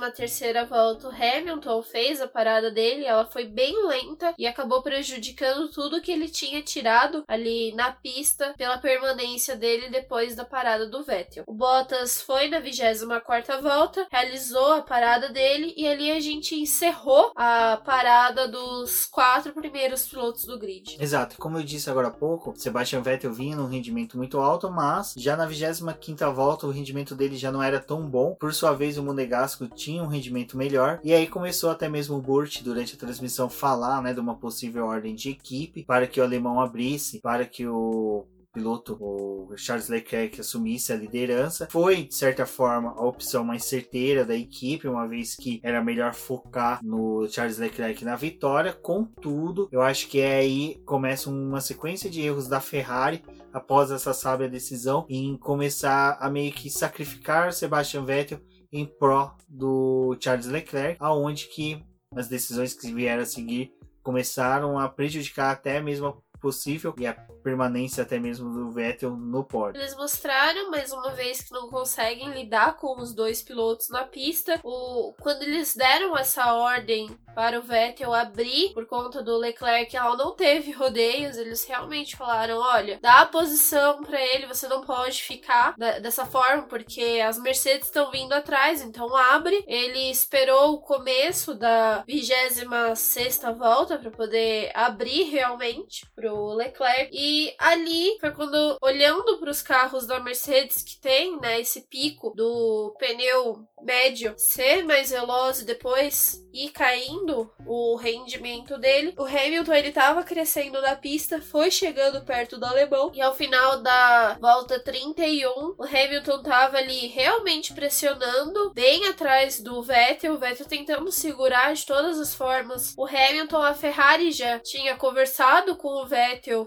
volta, o Hamilton fez a parada dele, ela foi bem lenta e acabou prejudicando tudo que ele tinha tirado ali na pista pela permanência dele depois da parada do Vettel. O Bottas foi na 24 volta, realizou a parada dele e ali a gente encerrou a parada dos quatro primeiros pilotos do grid. Exato, como eu disse agora há pouco, Sebastian Vettel vinha num rendimento muito alto, mas já na 25 volta o rendimento dele já não era tão bom. Por sua vez, o Monegasco tinha um rendimento melhor, e aí começou até mesmo o Burt durante a transmissão falar né, de uma possível ordem de equipe para que o alemão abrisse, para que o piloto, o Charles Leclerc, assumisse a liderança. Foi, de certa forma, a opção mais certeira da equipe, uma vez que era melhor focar no Charles Leclerc na vitória. Contudo, eu acho que é aí começa uma sequência de erros da Ferrari após essa sábia decisão em começar a meio que sacrificar Sebastian Vettel em pró do Charles Leclerc, aonde que as decisões que vieram a seguir começaram a prejudicar até mesmo a possível e a permanência até mesmo do Vettel no pódio. Eles mostraram mais uma vez que não conseguem lidar com os dois pilotos na pista. O quando eles deram essa ordem para o Vettel abrir por conta do Leclerc, ela não teve rodeios, eles realmente falaram, olha, dá a posição para ele, você não pode ficar dessa forma porque as Mercedes estão vindo atrás, então abre. Ele esperou o começo da 26 volta para poder abrir realmente pro pro Leclerc. E ali foi quando, olhando para os carros da Mercedes que tem, né, esse pico do pneu médio ser mais veloz e depois ir caindo o rendimento dele, o Hamilton ele tava crescendo na pista, foi chegando perto do alemão e ao final da volta 31, o Hamilton tava ali realmente pressionando bem atrás do Vettel, o Vettel tentando segurar de todas as formas. O Hamilton, a Ferrari já tinha conversado com o Vettel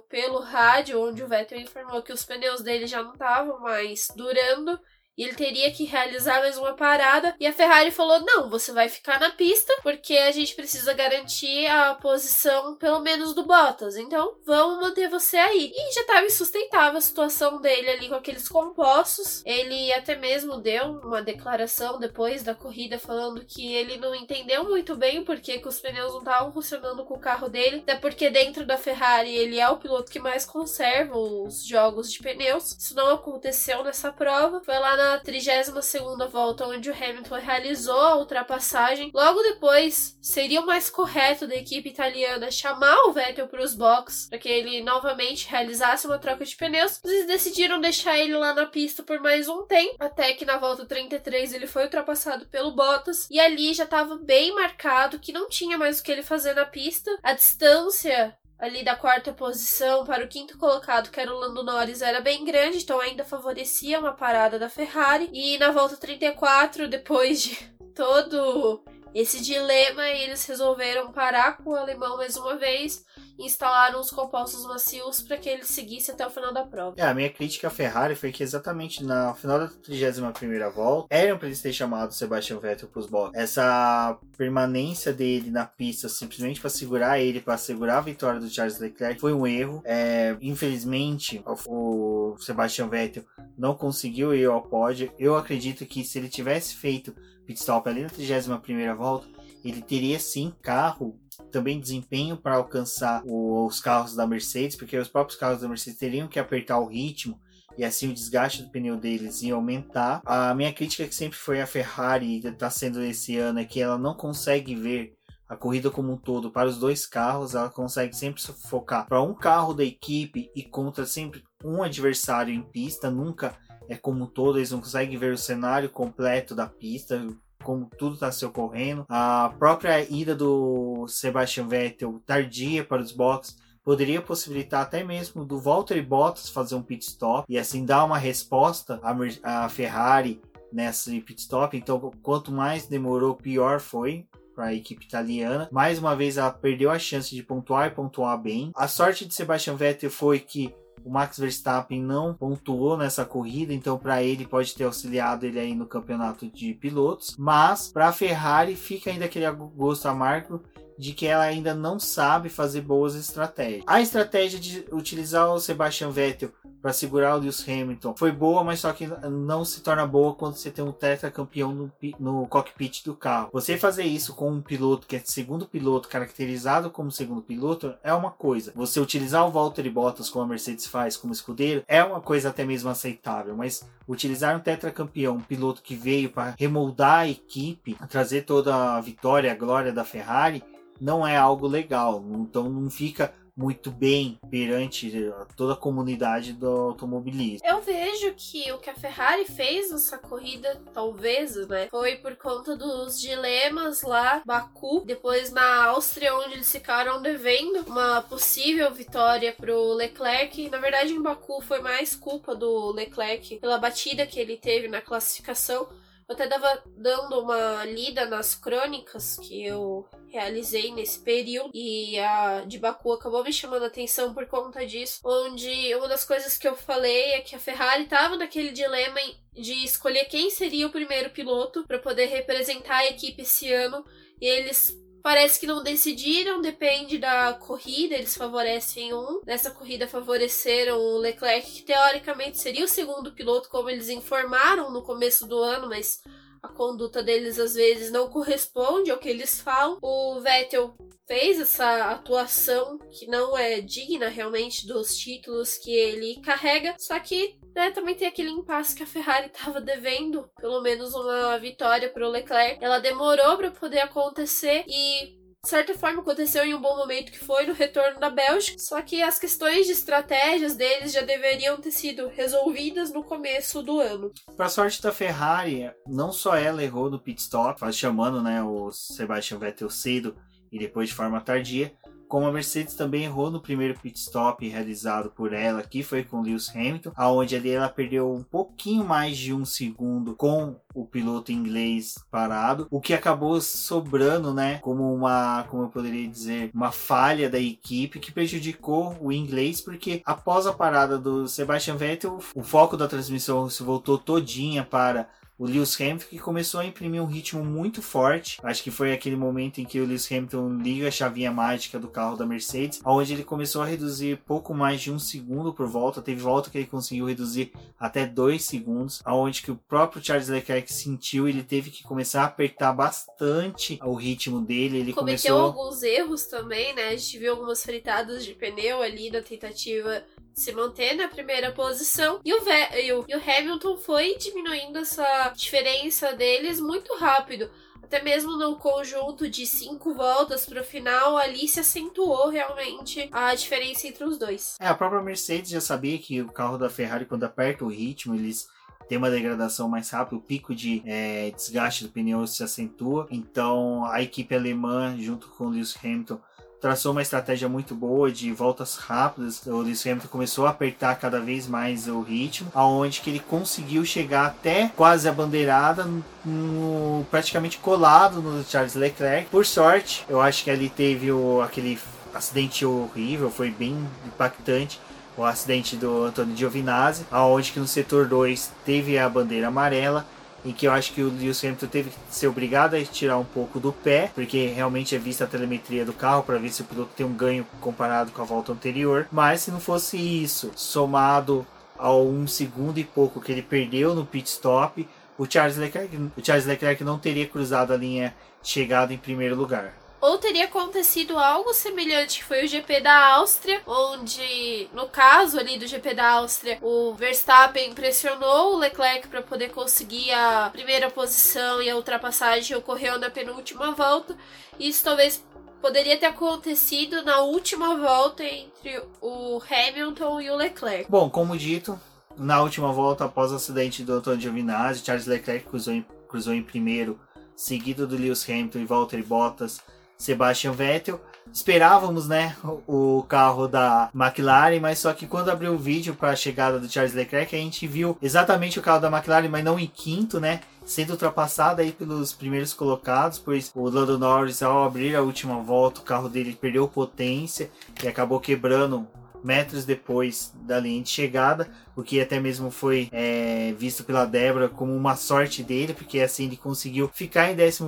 pelo rádio, onde o Vettel informou que os pneus dele já não estavam mais durando e ele teria que realizar mais uma parada. E a Ferrari falou: não, você vai ficar na pista, porque a gente precisa garantir a posição, pelo menos, do Bottas. Então, vamos manter você aí. E já estava insustentável a situação dele ali com aqueles compostos. Ele até mesmo deu uma declaração depois da corrida falando que ele não entendeu muito bem o porquê que os pneus não estavam funcionando com o carro dele. Até porque dentro da Ferrari ele é o piloto que mais conserva os jogos de pneus. Isso não aconteceu nessa prova. Foi lá na 32ª volta, onde o Hamilton realizou a ultrapassagem. Logo depois, seria o mais correto da equipe italiana chamar o Vettel para os boxes, para que ele novamente realizasse uma troca de pneus. Eles decidiram deixar ele lá na pista por mais um tempo, até que na volta 33 ele foi ultrapassado pelo Bottas, e ali já estava bem marcado que não tinha mais o que ele fazer na pista. A distância ali da quarta posição para o quinto colocado, que era o Lando Norris, era bem grande, então ainda favorecia uma parada da Ferrari. E na volta 34, depois de todo esse dilema, eles resolveram parar com o alemão mais uma vez instalaram os compostos macios para que ele seguisse até o final da prova. É, a minha crítica à Ferrari foi que exatamente na final da 31 volta, eram para eles terem chamado Sebastian Vettel para os boxes. Essa permanência dele na pista simplesmente para segurar ele, para segurar a vitória do Charles Leclerc, foi um erro. É, infelizmente, o Sebastian Vettel não conseguiu ir ao pódio. Eu acredito que se ele tivesse feito pit stop ali na 31 volta, ele teria sim carro também desempenho para alcançar os carros da Mercedes, porque os próprios carros da Mercedes teriam que apertar o ritmo e assim o desgaste do pneu deles ia aumentar. A minha crítica que sempre foi a Ferrari está sendo esse ano é que ela não consegue ver a corrida como um todo para os dois carros, ela consegue sempre focar para um carro da equipe e contra sempre um adversário em pista, nunca é como um todo, eles não conseguem ver o cenário completo da pista, como tudo está se ocorrendo. A própria ida do Sebastian Vettel tardia para os boxes poderia possibilitar até mesmo do Valtteri Bottas fazer um pit stop e assim dar uma resposta à, Ferrari nesse pit stop. Então, quanto mais demorou, pior foi para a equipe italiana. Mais uma vez, ela perdeu a chance de pontuar e pontuar bem. A sorte de Sebastian Vettel foi que o Max Verstappen não pontuou nessa corrida, então para ele pode ter auxiliado ele aí no campeonato de pilotos. Mas para a Ferrari fica ainda aquele gosto amargo de que ela ainda não sabe fazer boas estratégias. A estratégia de utilizar o Sebastian Vettel para segurar o Lewis Hamilton foi boa, mas só que não se torna boa quando você tem um tetracampeão no, no cockpit do carro. Você fazer isso com um piloto que é segundo piloto, caracterizado como segundo piloto, é uma coisa. Você utilizar o Valtteri Bottas como a Mercedes faz como escudeiro é uma coisa até mesmo aceitável, mas utilizar um tetracampeão, um piloto que veio para remoldar a equipe, trazer toda a vitória, a glória da Ferrari, não é algo legal. Então não fica muito bem perante toda a comunidade do automobilismo. Eu vejo que o que a Ferrari fez nessa corrida, talvez, né, foi por conta dos dilemas lá, Baku, depois na Áustria, onde eles ficaram devendo uma possível vitória pro Leclerc. Na verdade, em Baku foi mais culpa do Leclerc pela batida que ele teve na classificação. Eu até tava dando uma lida nas crônicas que eu realizei nesse período e a de Baku acabou me chamando a atenção por conta disso, onde uma das coisas que eu falei é que a Ferrari estava naquele dilema de escolher quem seria o primeiro piloto para poder representar a equipe esse ano e eles Parece que não decidiram, depende da corrida, eles favorecem um. Nessa corrida favoreceram o Leclerc, que teoricamente seria o segundo piloto, como eles informaram no começo do ano, mas a conduta deles às vezes não corresponde ao que eles falam. O Vettel fez essa atuação que não é digna realmente dos títulos que ele carrega, só que né, também tem aquele impasse que a Ferrari estava devendo, pelo menos uma vitória para o Leclerc. Ela demorou para poder acontecer e de certa forma aconteceu em um bom momento que foi no retorno da Bélgica, só que as questões de estratégias deles já deveriam ter sido resolvidas no começo do ano. Para sorte da Ferrari, não só ela errou no pit stop, chamando né, o Sebastian Vettel cedo e depois de forma tardia, como a Mercedes também errou no primeiro pit stop realizado por ela, que foi com Lewis Hamilton, aonde ali ela perdeu um pouquinho mais de um segundo com o piloto inglês parado, o que acabou sobrando, né, como uma, como eu poderia dizer, uma falha da equipe que prejudicou o inglês, porque após a parada do Sebastian Vettel, o foco da transmissão se voltou todinha para o Lewis Hamilton que começou a imprimir um ritmo muito forte. Acho que foi aquele momento em que o Lewis Hamilton liga a chavinha mágica do carro da Mercedes, onde ele começou a reduzir pouco mais de um segundo por volta. Teve volta que ele conseguiu reduzir até dois segundos, aonde que o próprio Charles Leclerc sentiu, ele teve que começar a apertar bastante o ritmo dele. Ele cometeu começou... alguns erros também, né? A gente viu algumas fritadas de pneu ali na tentativa se manter na primeira posição. E o, e o, e o Hamilton foi diminuindo essa diferença deles muito rápido. Até mesmo no conjunto de cinco voltas para o final, ali se acentuou realmente a diferença entre os dois. É, a própria Mercedes já sabia que o carro da Ferrari, quando aperta o ritmo, eles tem uma degradação mais rápida, o pico de é, desgaste do pneu se acentua. Então a equipe alemã, junto com o Lewis Hamilton, traçou uma estratégia muito boa de voltas rápidas. O Lewis Hamilton começou a apertar cada vez mais o ritmo, aonde que ele conseguiu chegar até quase a bandeirada, no, praticamente colado no Charles Leclerc. Por sorte, eu acho que ali teve o, aquele acidente horrível, foi bem impactante o acidente do Antônio Giovinazzi, aonde que no setor 2 teve a bandeira amarela em que eu acho que o Lewis Hamilton teve que ser obrigado a tirar um pouco do pé, porque realmente é vista a telemetria do carro para ver se o piloto tem um ganho comparado com a volta anterior. Mas se não fosse isso, somado ao um segundo e pouco que ele perdeu no pit stop, o Charles Leclerc, o Charles Leclerc não teria cruzado a linha de chegada em primeiro lugar ou teria acontecido algo semelhante que foi o GP da Áustria, onde no caso ali do GP da Áustria, o Verstappen pressionou o Leclerc para poder conseguir a primeira posição e a ultrapassagem ocorreu na penúltima volta. Isso talvez poderia ter acontecido na última volta entre o Hamilton e o Leclerc. Bom, como dito, na última volta após o acidente do Antonio Giovinazzi, Charles Leclerc cruzou em, cruzou em primeiro, seguido do Lewis Hamilton e Valtteri Bottas Sebastian Vettel. Esperávamos, né, o carro da McLaren, mas só que quando abriu o vídeo para a chegada do Charles Leclerc, a gente viu exatamente o carro da McLaren, mas não em quinto, né, sendo ultrapassado aí pelos primeiros colocados, pois o Lando Norris ao abrir a última volta, o carro dele perdeu potência e acabou quebrando metros depois da linha de chegada, o que até mesmo foi é, visto pela Débora como uma sorte dele, porque assim ele conseguiu ficar em 11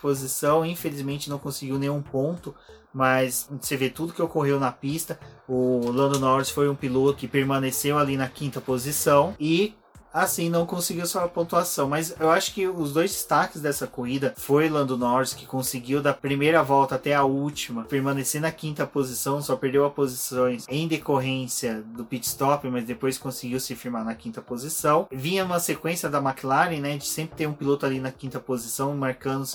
posição, infelizmente não conseguiu nenhum ponto, mas você vê tudo que ocorreu na pista. O Lando Norris foi um piloto que permaneceu ali na quinta posição e assim não conseguiu sua pontuação. Mas eu acho que os dois destaques dessa corrida foi Lando Norris, que conseguiu da primeira volta até a última permanecer na quinta posição, só perdeu a posições em decorrência do pit stop, mas depois conseguiu se firmar na quinta posição. Vinha uma sequência da McLaren, né, de sempre ter um piloto ali na quinta posição, marcando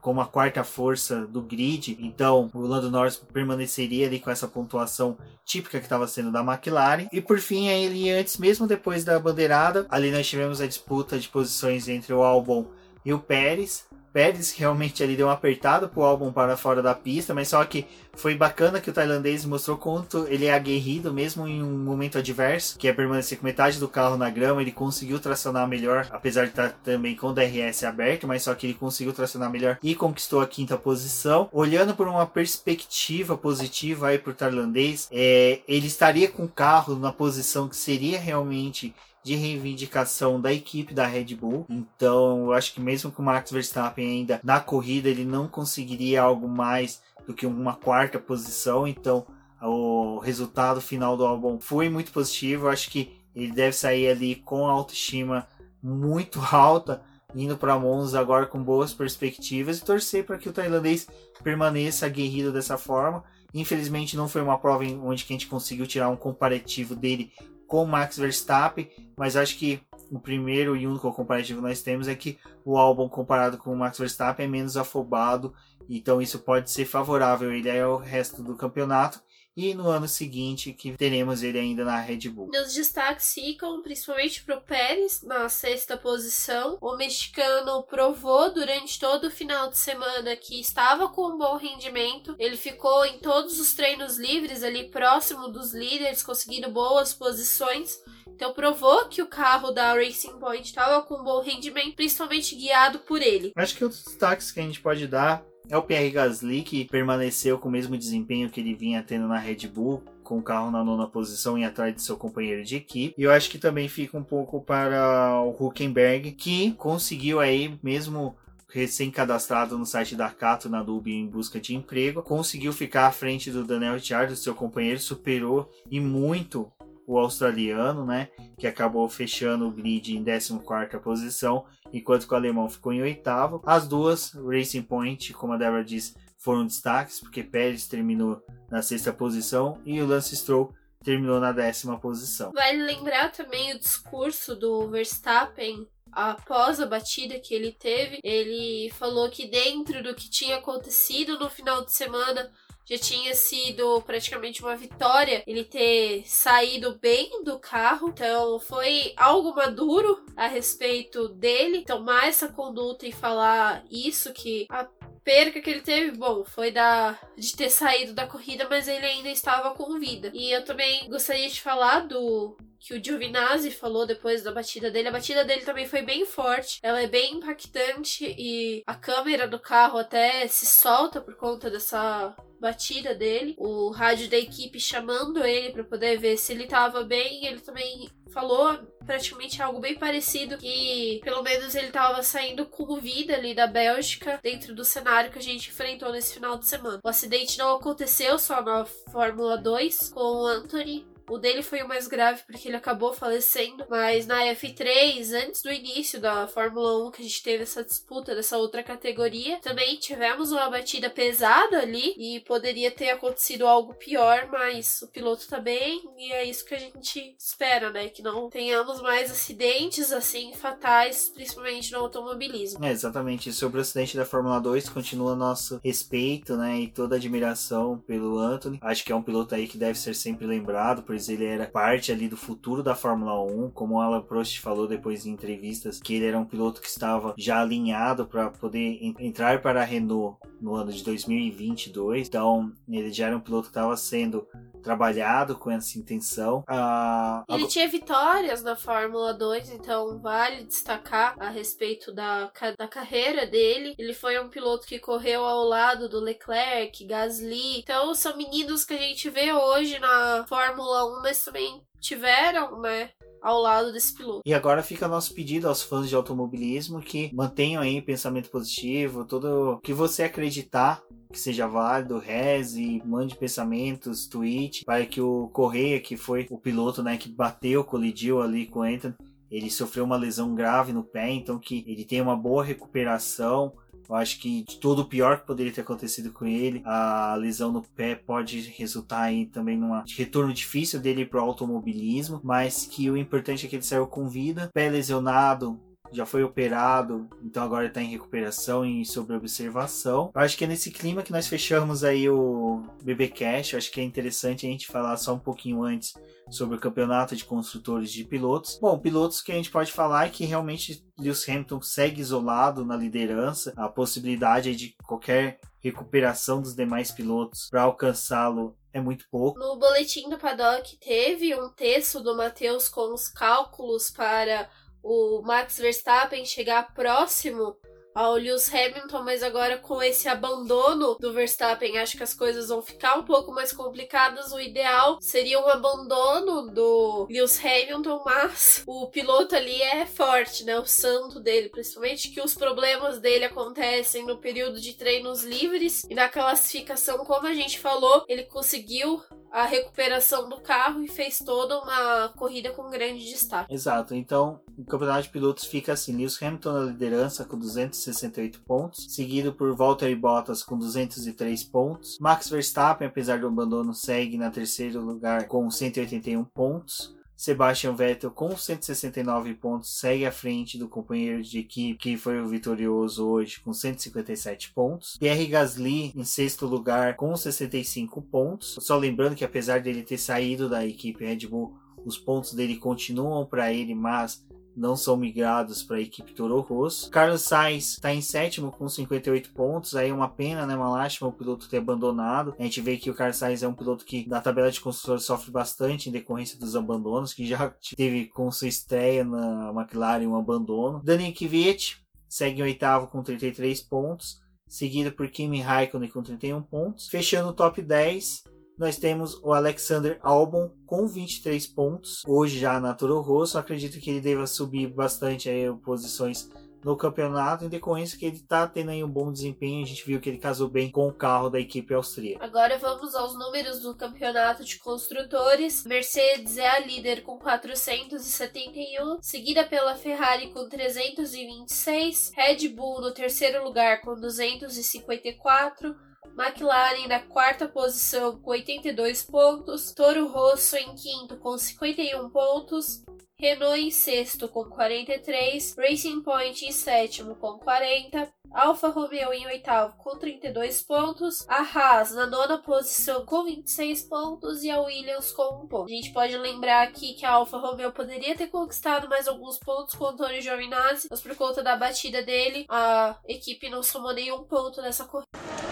como a quarta força do grid, então o Lando Norris permaneceria ali com essa pontuação típica que estava sendo da McLaren. E por fim, ele antes, mesmo depois da bandeirada, ali nós tivemos a disputa de posições entre o Albon e o Pérez. Pérez realmente ali deu uma apertada pro álbum para fora da pista, mas só que foi bacana que o tailandês mostrou quanto ele é aguerrido, mesmo em um momento adverso, que é permanecer com metade do carro na grama, ele conseguiu tracionar melhor, apesar de estar também com o DRS aberto, mas só que ele conseguiu tracionar melhor e conquistou a quinta posição. Olhando por uma perspectiva positiva aí pro tailandês, é, ele estaria com o carro na posição que seria realmente de reivindicação da equipe da Red Bull. Então, eu acho que mesmo com o Max Verstappen ainda na corrida, ele não conseguiria algo mais do que uma quarta posição. Então, o resultado final do álbum foi muito positivo. Eu acho que ele deve sair ali com a autoestima muito alta, indo para Monza agora com boas perspectivas e torcer para que o tailandês permaneça aguerrido dessa forma. Infelizmente não foi uma prova onde a gente conseguiu tirar um comparativo dele com Max Verstappen, mas acho que o primeiro e único comparativo que nós temos é que o álbum comparado com o Max Verstappen é menos afobado, então isso pode ser favorável ele ao resto do campeonato. E no ano seguinte que teremos ele ainda na Red Bull. Meus destaques ficam principalmente para o Pérez na sexta posição. O mexicano provou durante todo o final de semana que estava com um bom rendimento. Ele ficou em todos os treinos livres ali próximo dos líderes, conseguindo boas posições. Então provou que o carro da Racing Point estava com um bom rendimento, principalmente guiado por ele. Acho que outros destaques que a gente pode dar é o Pierre Gasly, que permaneceu com o mesmo desempenho que ele vinha tendo na Red Bull, com o carro na nona posição e atrás de seu companheiro de equipe. E eu acho que também fica um pouco para o Huckenberg, que conseguiu aí, mesmo recém-cadastrado no site da Cato na Dub em busca de emprego, conseguiu ficar à frente do Daniel Ricciardo, seu companheiro, superou e muito o australiano, né, que acabou fechando o grid em 14ª posição, enquanto que o alemão ficou em oitavo. As duas, Racing Point, como a Débora disse, foram destaques, porque Pérez terminou na sexta posição e o Lance Stroll terminou na décima posição. Vale lembrar também o discurso do Verstappen após a batida que ele teve. Ele falou que dentro do que tinha acontecido no final de semana, já tinha sido praticamente uma vitória ele ter saído bem do carro. Então foi algo maduro a respeito dele tomar essa conduta e falar isso que a perca que ele teve, bom, foi da de ter saído da corrida, mas ele ainda estava com vida. E eu também gostaria de falar do que o Giovinazzi falou depois da batida dele. A batida dele também foi bem forte, ela é bem impactante e a câmera do carro até se solta por conta dessa batida dele. O rádio da equipe chamando ele para poder ver se ele tava bem. Ele também falou praticamente algo bem parecido que pelo menos ele tava saindo com vida ali da Bélgica dentro do cenário que a gente enfrentou nesse final de semana. O acidente não aconteceu só na Fórmula 2 com o Anthony, o dele foi o mais grave porque ele acabou falecendo, mas na F3, antes do início da Fórmula 1, que a gente teve essa disputa dessa outra categoria, também tivemos uma batida pesada ali e poderia ter acontecido algo pior, mas o piloto tá bem e é isso que a gente espera, né? Que não tenhamos mais acidentes assim fatais, principalmente no automobilismo. É, exatamente. Sobre o acidente da Fórmula 2, continua nosso respeito, né? E toda admiração pelo Anthony. Acho que é um piloto aí que deve ser sempre lembrado pois ele era parte ali do futuro da Fórmula 1, como Alan Prost falou depois em entrevistas, que ele era um piloto que estava já alinhado para poder entrar para a Renault no ano de 2022. Então, ele já era um piloto que estava sendo trabalhado com essa intenção. Ah, ele tinha vitórias na Fórmula 2, então vale destacar a respeito da, da carreira dele. Ele foi um piloto que correu ao lado do Leclerc, Gasly. Então, são meninos que a gente vê hoje na Fórmula 1, mas também tiveram, né? Ao lado desse piloto. E agora fica nosso pedido aos fãs de automobilismo que mantenham aí pensamento positivo, tudo que você acreditar que seja válido, reze, mande pensamentos, tweet, para que o Correia, que foi o piloto, né, que bateu, colidiu ali com o Anthony, ele sofreu uma lesão grave no pé, então que ele tenha uma boa recuperação, eu acho que de todo o pior que poderia ter acontecido com ele, a lesão no pé pode resultar aí também num retorno difícil dele para o automobilismo, mas que o importante é que ele saiu com vida, pé lesionado, já foi operado, então agora está em recuperação e sobre observação. Eu acho que é nesse clima que nós fechamos aí o BB Cash. Eu acho que é interessante a gente falar só um pouquinho antes sobre o campeonato de construtores de pilotos. Bom, pilotos que a gente pode falar é que realmente Lewis Hamilton segue isolado na liderança. A possibilidade de qualquer recuperação dos demais pilotos para alcançá-lo é muito pouco. No boletim do Paddock teve um texto do Matheus com os cálculos para o Max Verstappen chegar próximo ao Lewis Hamilton, mas agora com esse abandono do Verstappen, acho que as coisas vão ficar um pouco mais complicadas. O ideal seria um abandono do Lewis Hamilton, mas o piloto ali é forte, né? O santo dele, principalmente que os problemas dele acontecem no período de treinos livres e na classificação, como a gente falou, ele conseguiu a recuperação do carro e fez toda uma corrida com grande destaque. Exato. Então, o campeonato de pilotos fica assim: Lewis Hamilton na liderança com 268 pontos, seguido por Valtteri Bottas com 203 pontos. Max Verstappen, apesar do abandono, segue na terceiro lugar com 181 pontos. Sebastian Vettel com 169 pontos segue à frente do companheiro de equipe que foi o vitorioso hoje com 157 pontos. Pierre Gasly em sexto lugar com 65 pontos. Só lembrando que apesar dele ter saído da equipe Red Bull, os pontos dele continuam para ele, mas não são migrados para a equipe Toro Rosso. Carlos Sainz está em sétimo com 58 pontos, aí é uma pena, né, uma lástima o piloto ter abandonado. A gente vê que o Carlos Sainz é um piloto que na tabela de construtores sofre bastante em decorrência dos abandonos, que já teve com sua estreia na McLaren um abandono. Daniel Kvyat segue em oitavo com 33 pontos, seguido por Kimi Raikkonen com 31 pontos. Fechando o top 10, nós temos o Alexander Albon com 23 pontos, hoje já na Toro Rosso. Acredito que ele deva subir bastante aí posições no campeonato, em decorrência que ele está tendo aí um bom desempenho. A gente viu que ele casou bem com o carro da equipe austríaca. Agora vamos aos números do campeonato de construtores. Mercedes é a líder com 471, seguida pela Ferrari com 326, Red Bull no terceiro lugar com 254. McLaren na quarta posição com 82 pontos, Toro Rosso em quinto com 51 pontos, Renault em sexto com 43, Racing Point em sétimo com 40, Alfa Romeo em oitavo com 32 pontos, a Haas na nona posição com 26 pontos e a Williams com 1 ponto. A gente pode lembrar aqui que a Alfa Romeo poderia ter conquistado mais alguns pontos com o Antônio Giovinazzi, mas por conta da batida dele, a equipe não somou nenhum ponto nessa corrida.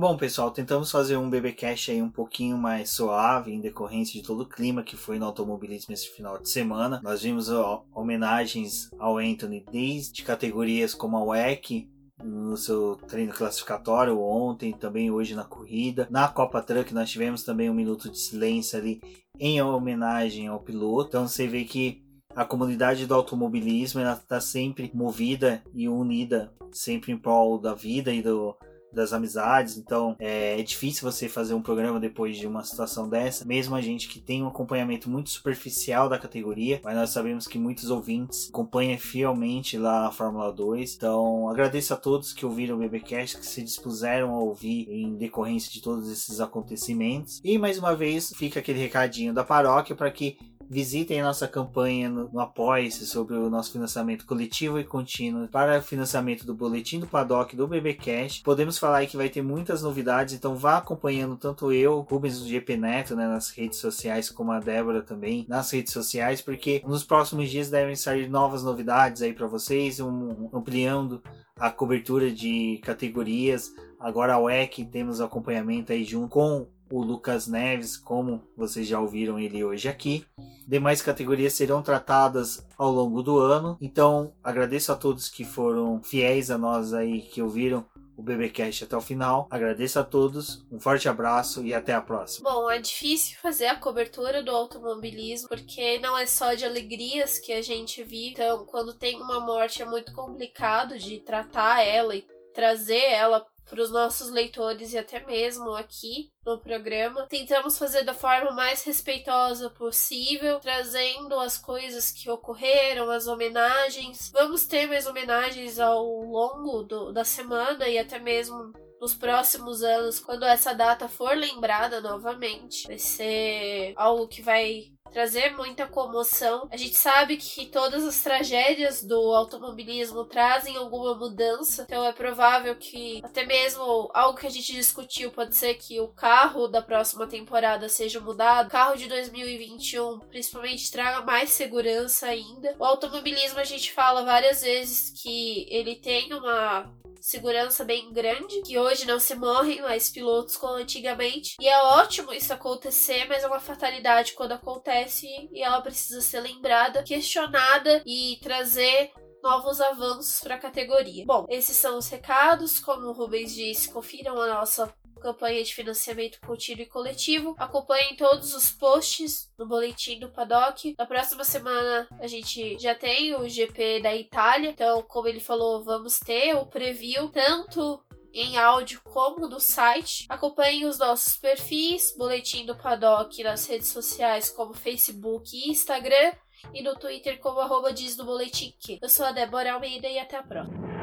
Bom, pessoal, tentamos fazer um BBcast aí um pouquinho mais suave em decorrência de todo o clima que foi no automobilismo esse final de semana. Nós vimos ó, homenagens ao Anthony desde categorias como a WEC, no seu treino classificatório ontem, também hoje na corrida. Na Copa Truck nós tivemos também um minuto de silêncio ali em homenagem ao piloto. Então você vê que a comunidade do automobilismo está sempre movida e unida, sempre em prol da vida e do, das amizades, então é, é, difícil você fazer um programa depois de uma situação dessa, mesmo a gente que tem um acompanhamento muito superficial da categoria, mas nós sabemos que muitos ouvintes acompanham fielmente lá a Fórmula 2, então agradeço a todos que ouviram o BBcast, que se dispuseram a ouvir em decorrência de todos esses acontecimentos, e mais uma vez fica aquele recadinho da paróquia para que Visitem a nossa campanha no, no Apoia-se sobre o nosso financiamento coletivo e contínuo para o financiamento do boletim do Paddock do BBcast. Podemos falar aí que vai ter muitas novidades, então vá acompanhando tanto eu, Rubens do GP Neto, né, nas redes sociais, como a Débora também nas redes sociais, porque nos próximos dias devem sair novas novidades aí para vocês, um, ampliando a cobertura de categorias. Agora a WEC temos acompanhamento aí junto com o Lucas Neves, como vocês já ouviram ele hoje aqui. Demais categorias serão tratadas ao longo do ano. Então, agradeço a todos que foram fiéis a nós aí, que ouviram o BBcast até o final. Agradeço a todos, um forte abraço e até a próxima. Bom, é difícil fazer a cobertura do automobilismo porque não é só de alegrias que a gente vive. Então, quando tem uma morte é muito complicado de tratar ela e trazer ela para os nossos leitores e até mesmo aqui no programa. Tentamos fazer da forma mais respeitosa possível, trazendo as coisas que ocorreram, as homenagens. Vamos ter mais homenagens ao longo do, da semana e até mesmo nos próximos anos, quando essa data for lembrada novamente. Vai ser algo que vai trazer muita comoção. A gente sabe que todas as tragédias do automobilismo trazem alguma mudança, então é provável que até mesmo algo que a gente discutiu pode ser que o carro da próxima temporada seja mudado, o carro de 2021 principalmente traga mais segurança ainda. O automobilismo a gente fala várias vezes que ele tem uma segurança bem grande, que hoje não se morrem mais pilotos como antigamente. E é ótimo isso acontecer, mas é uma fatalidade quando acontece e ela precisa ser lembrada, questionada e trazer novos avanços para a categoria. Bom, esses são os recados. Como o Rubens disse, confiram a nossa campanha de financiamento contínuo e coletivo. Acompanhem todos os posts no boletim do Paddock. Na próxima semana a gente já tem o GP da Itália, então, como ele falou, vamos ter o preview tanto em áudio como no site. Acompanhem os nossos perfis, boletim do Paddock nas redes sociais como Facebook e Instagram e no Twitter como arroba diz do boletim. Eu sou a Débora Almeida e até a próxima.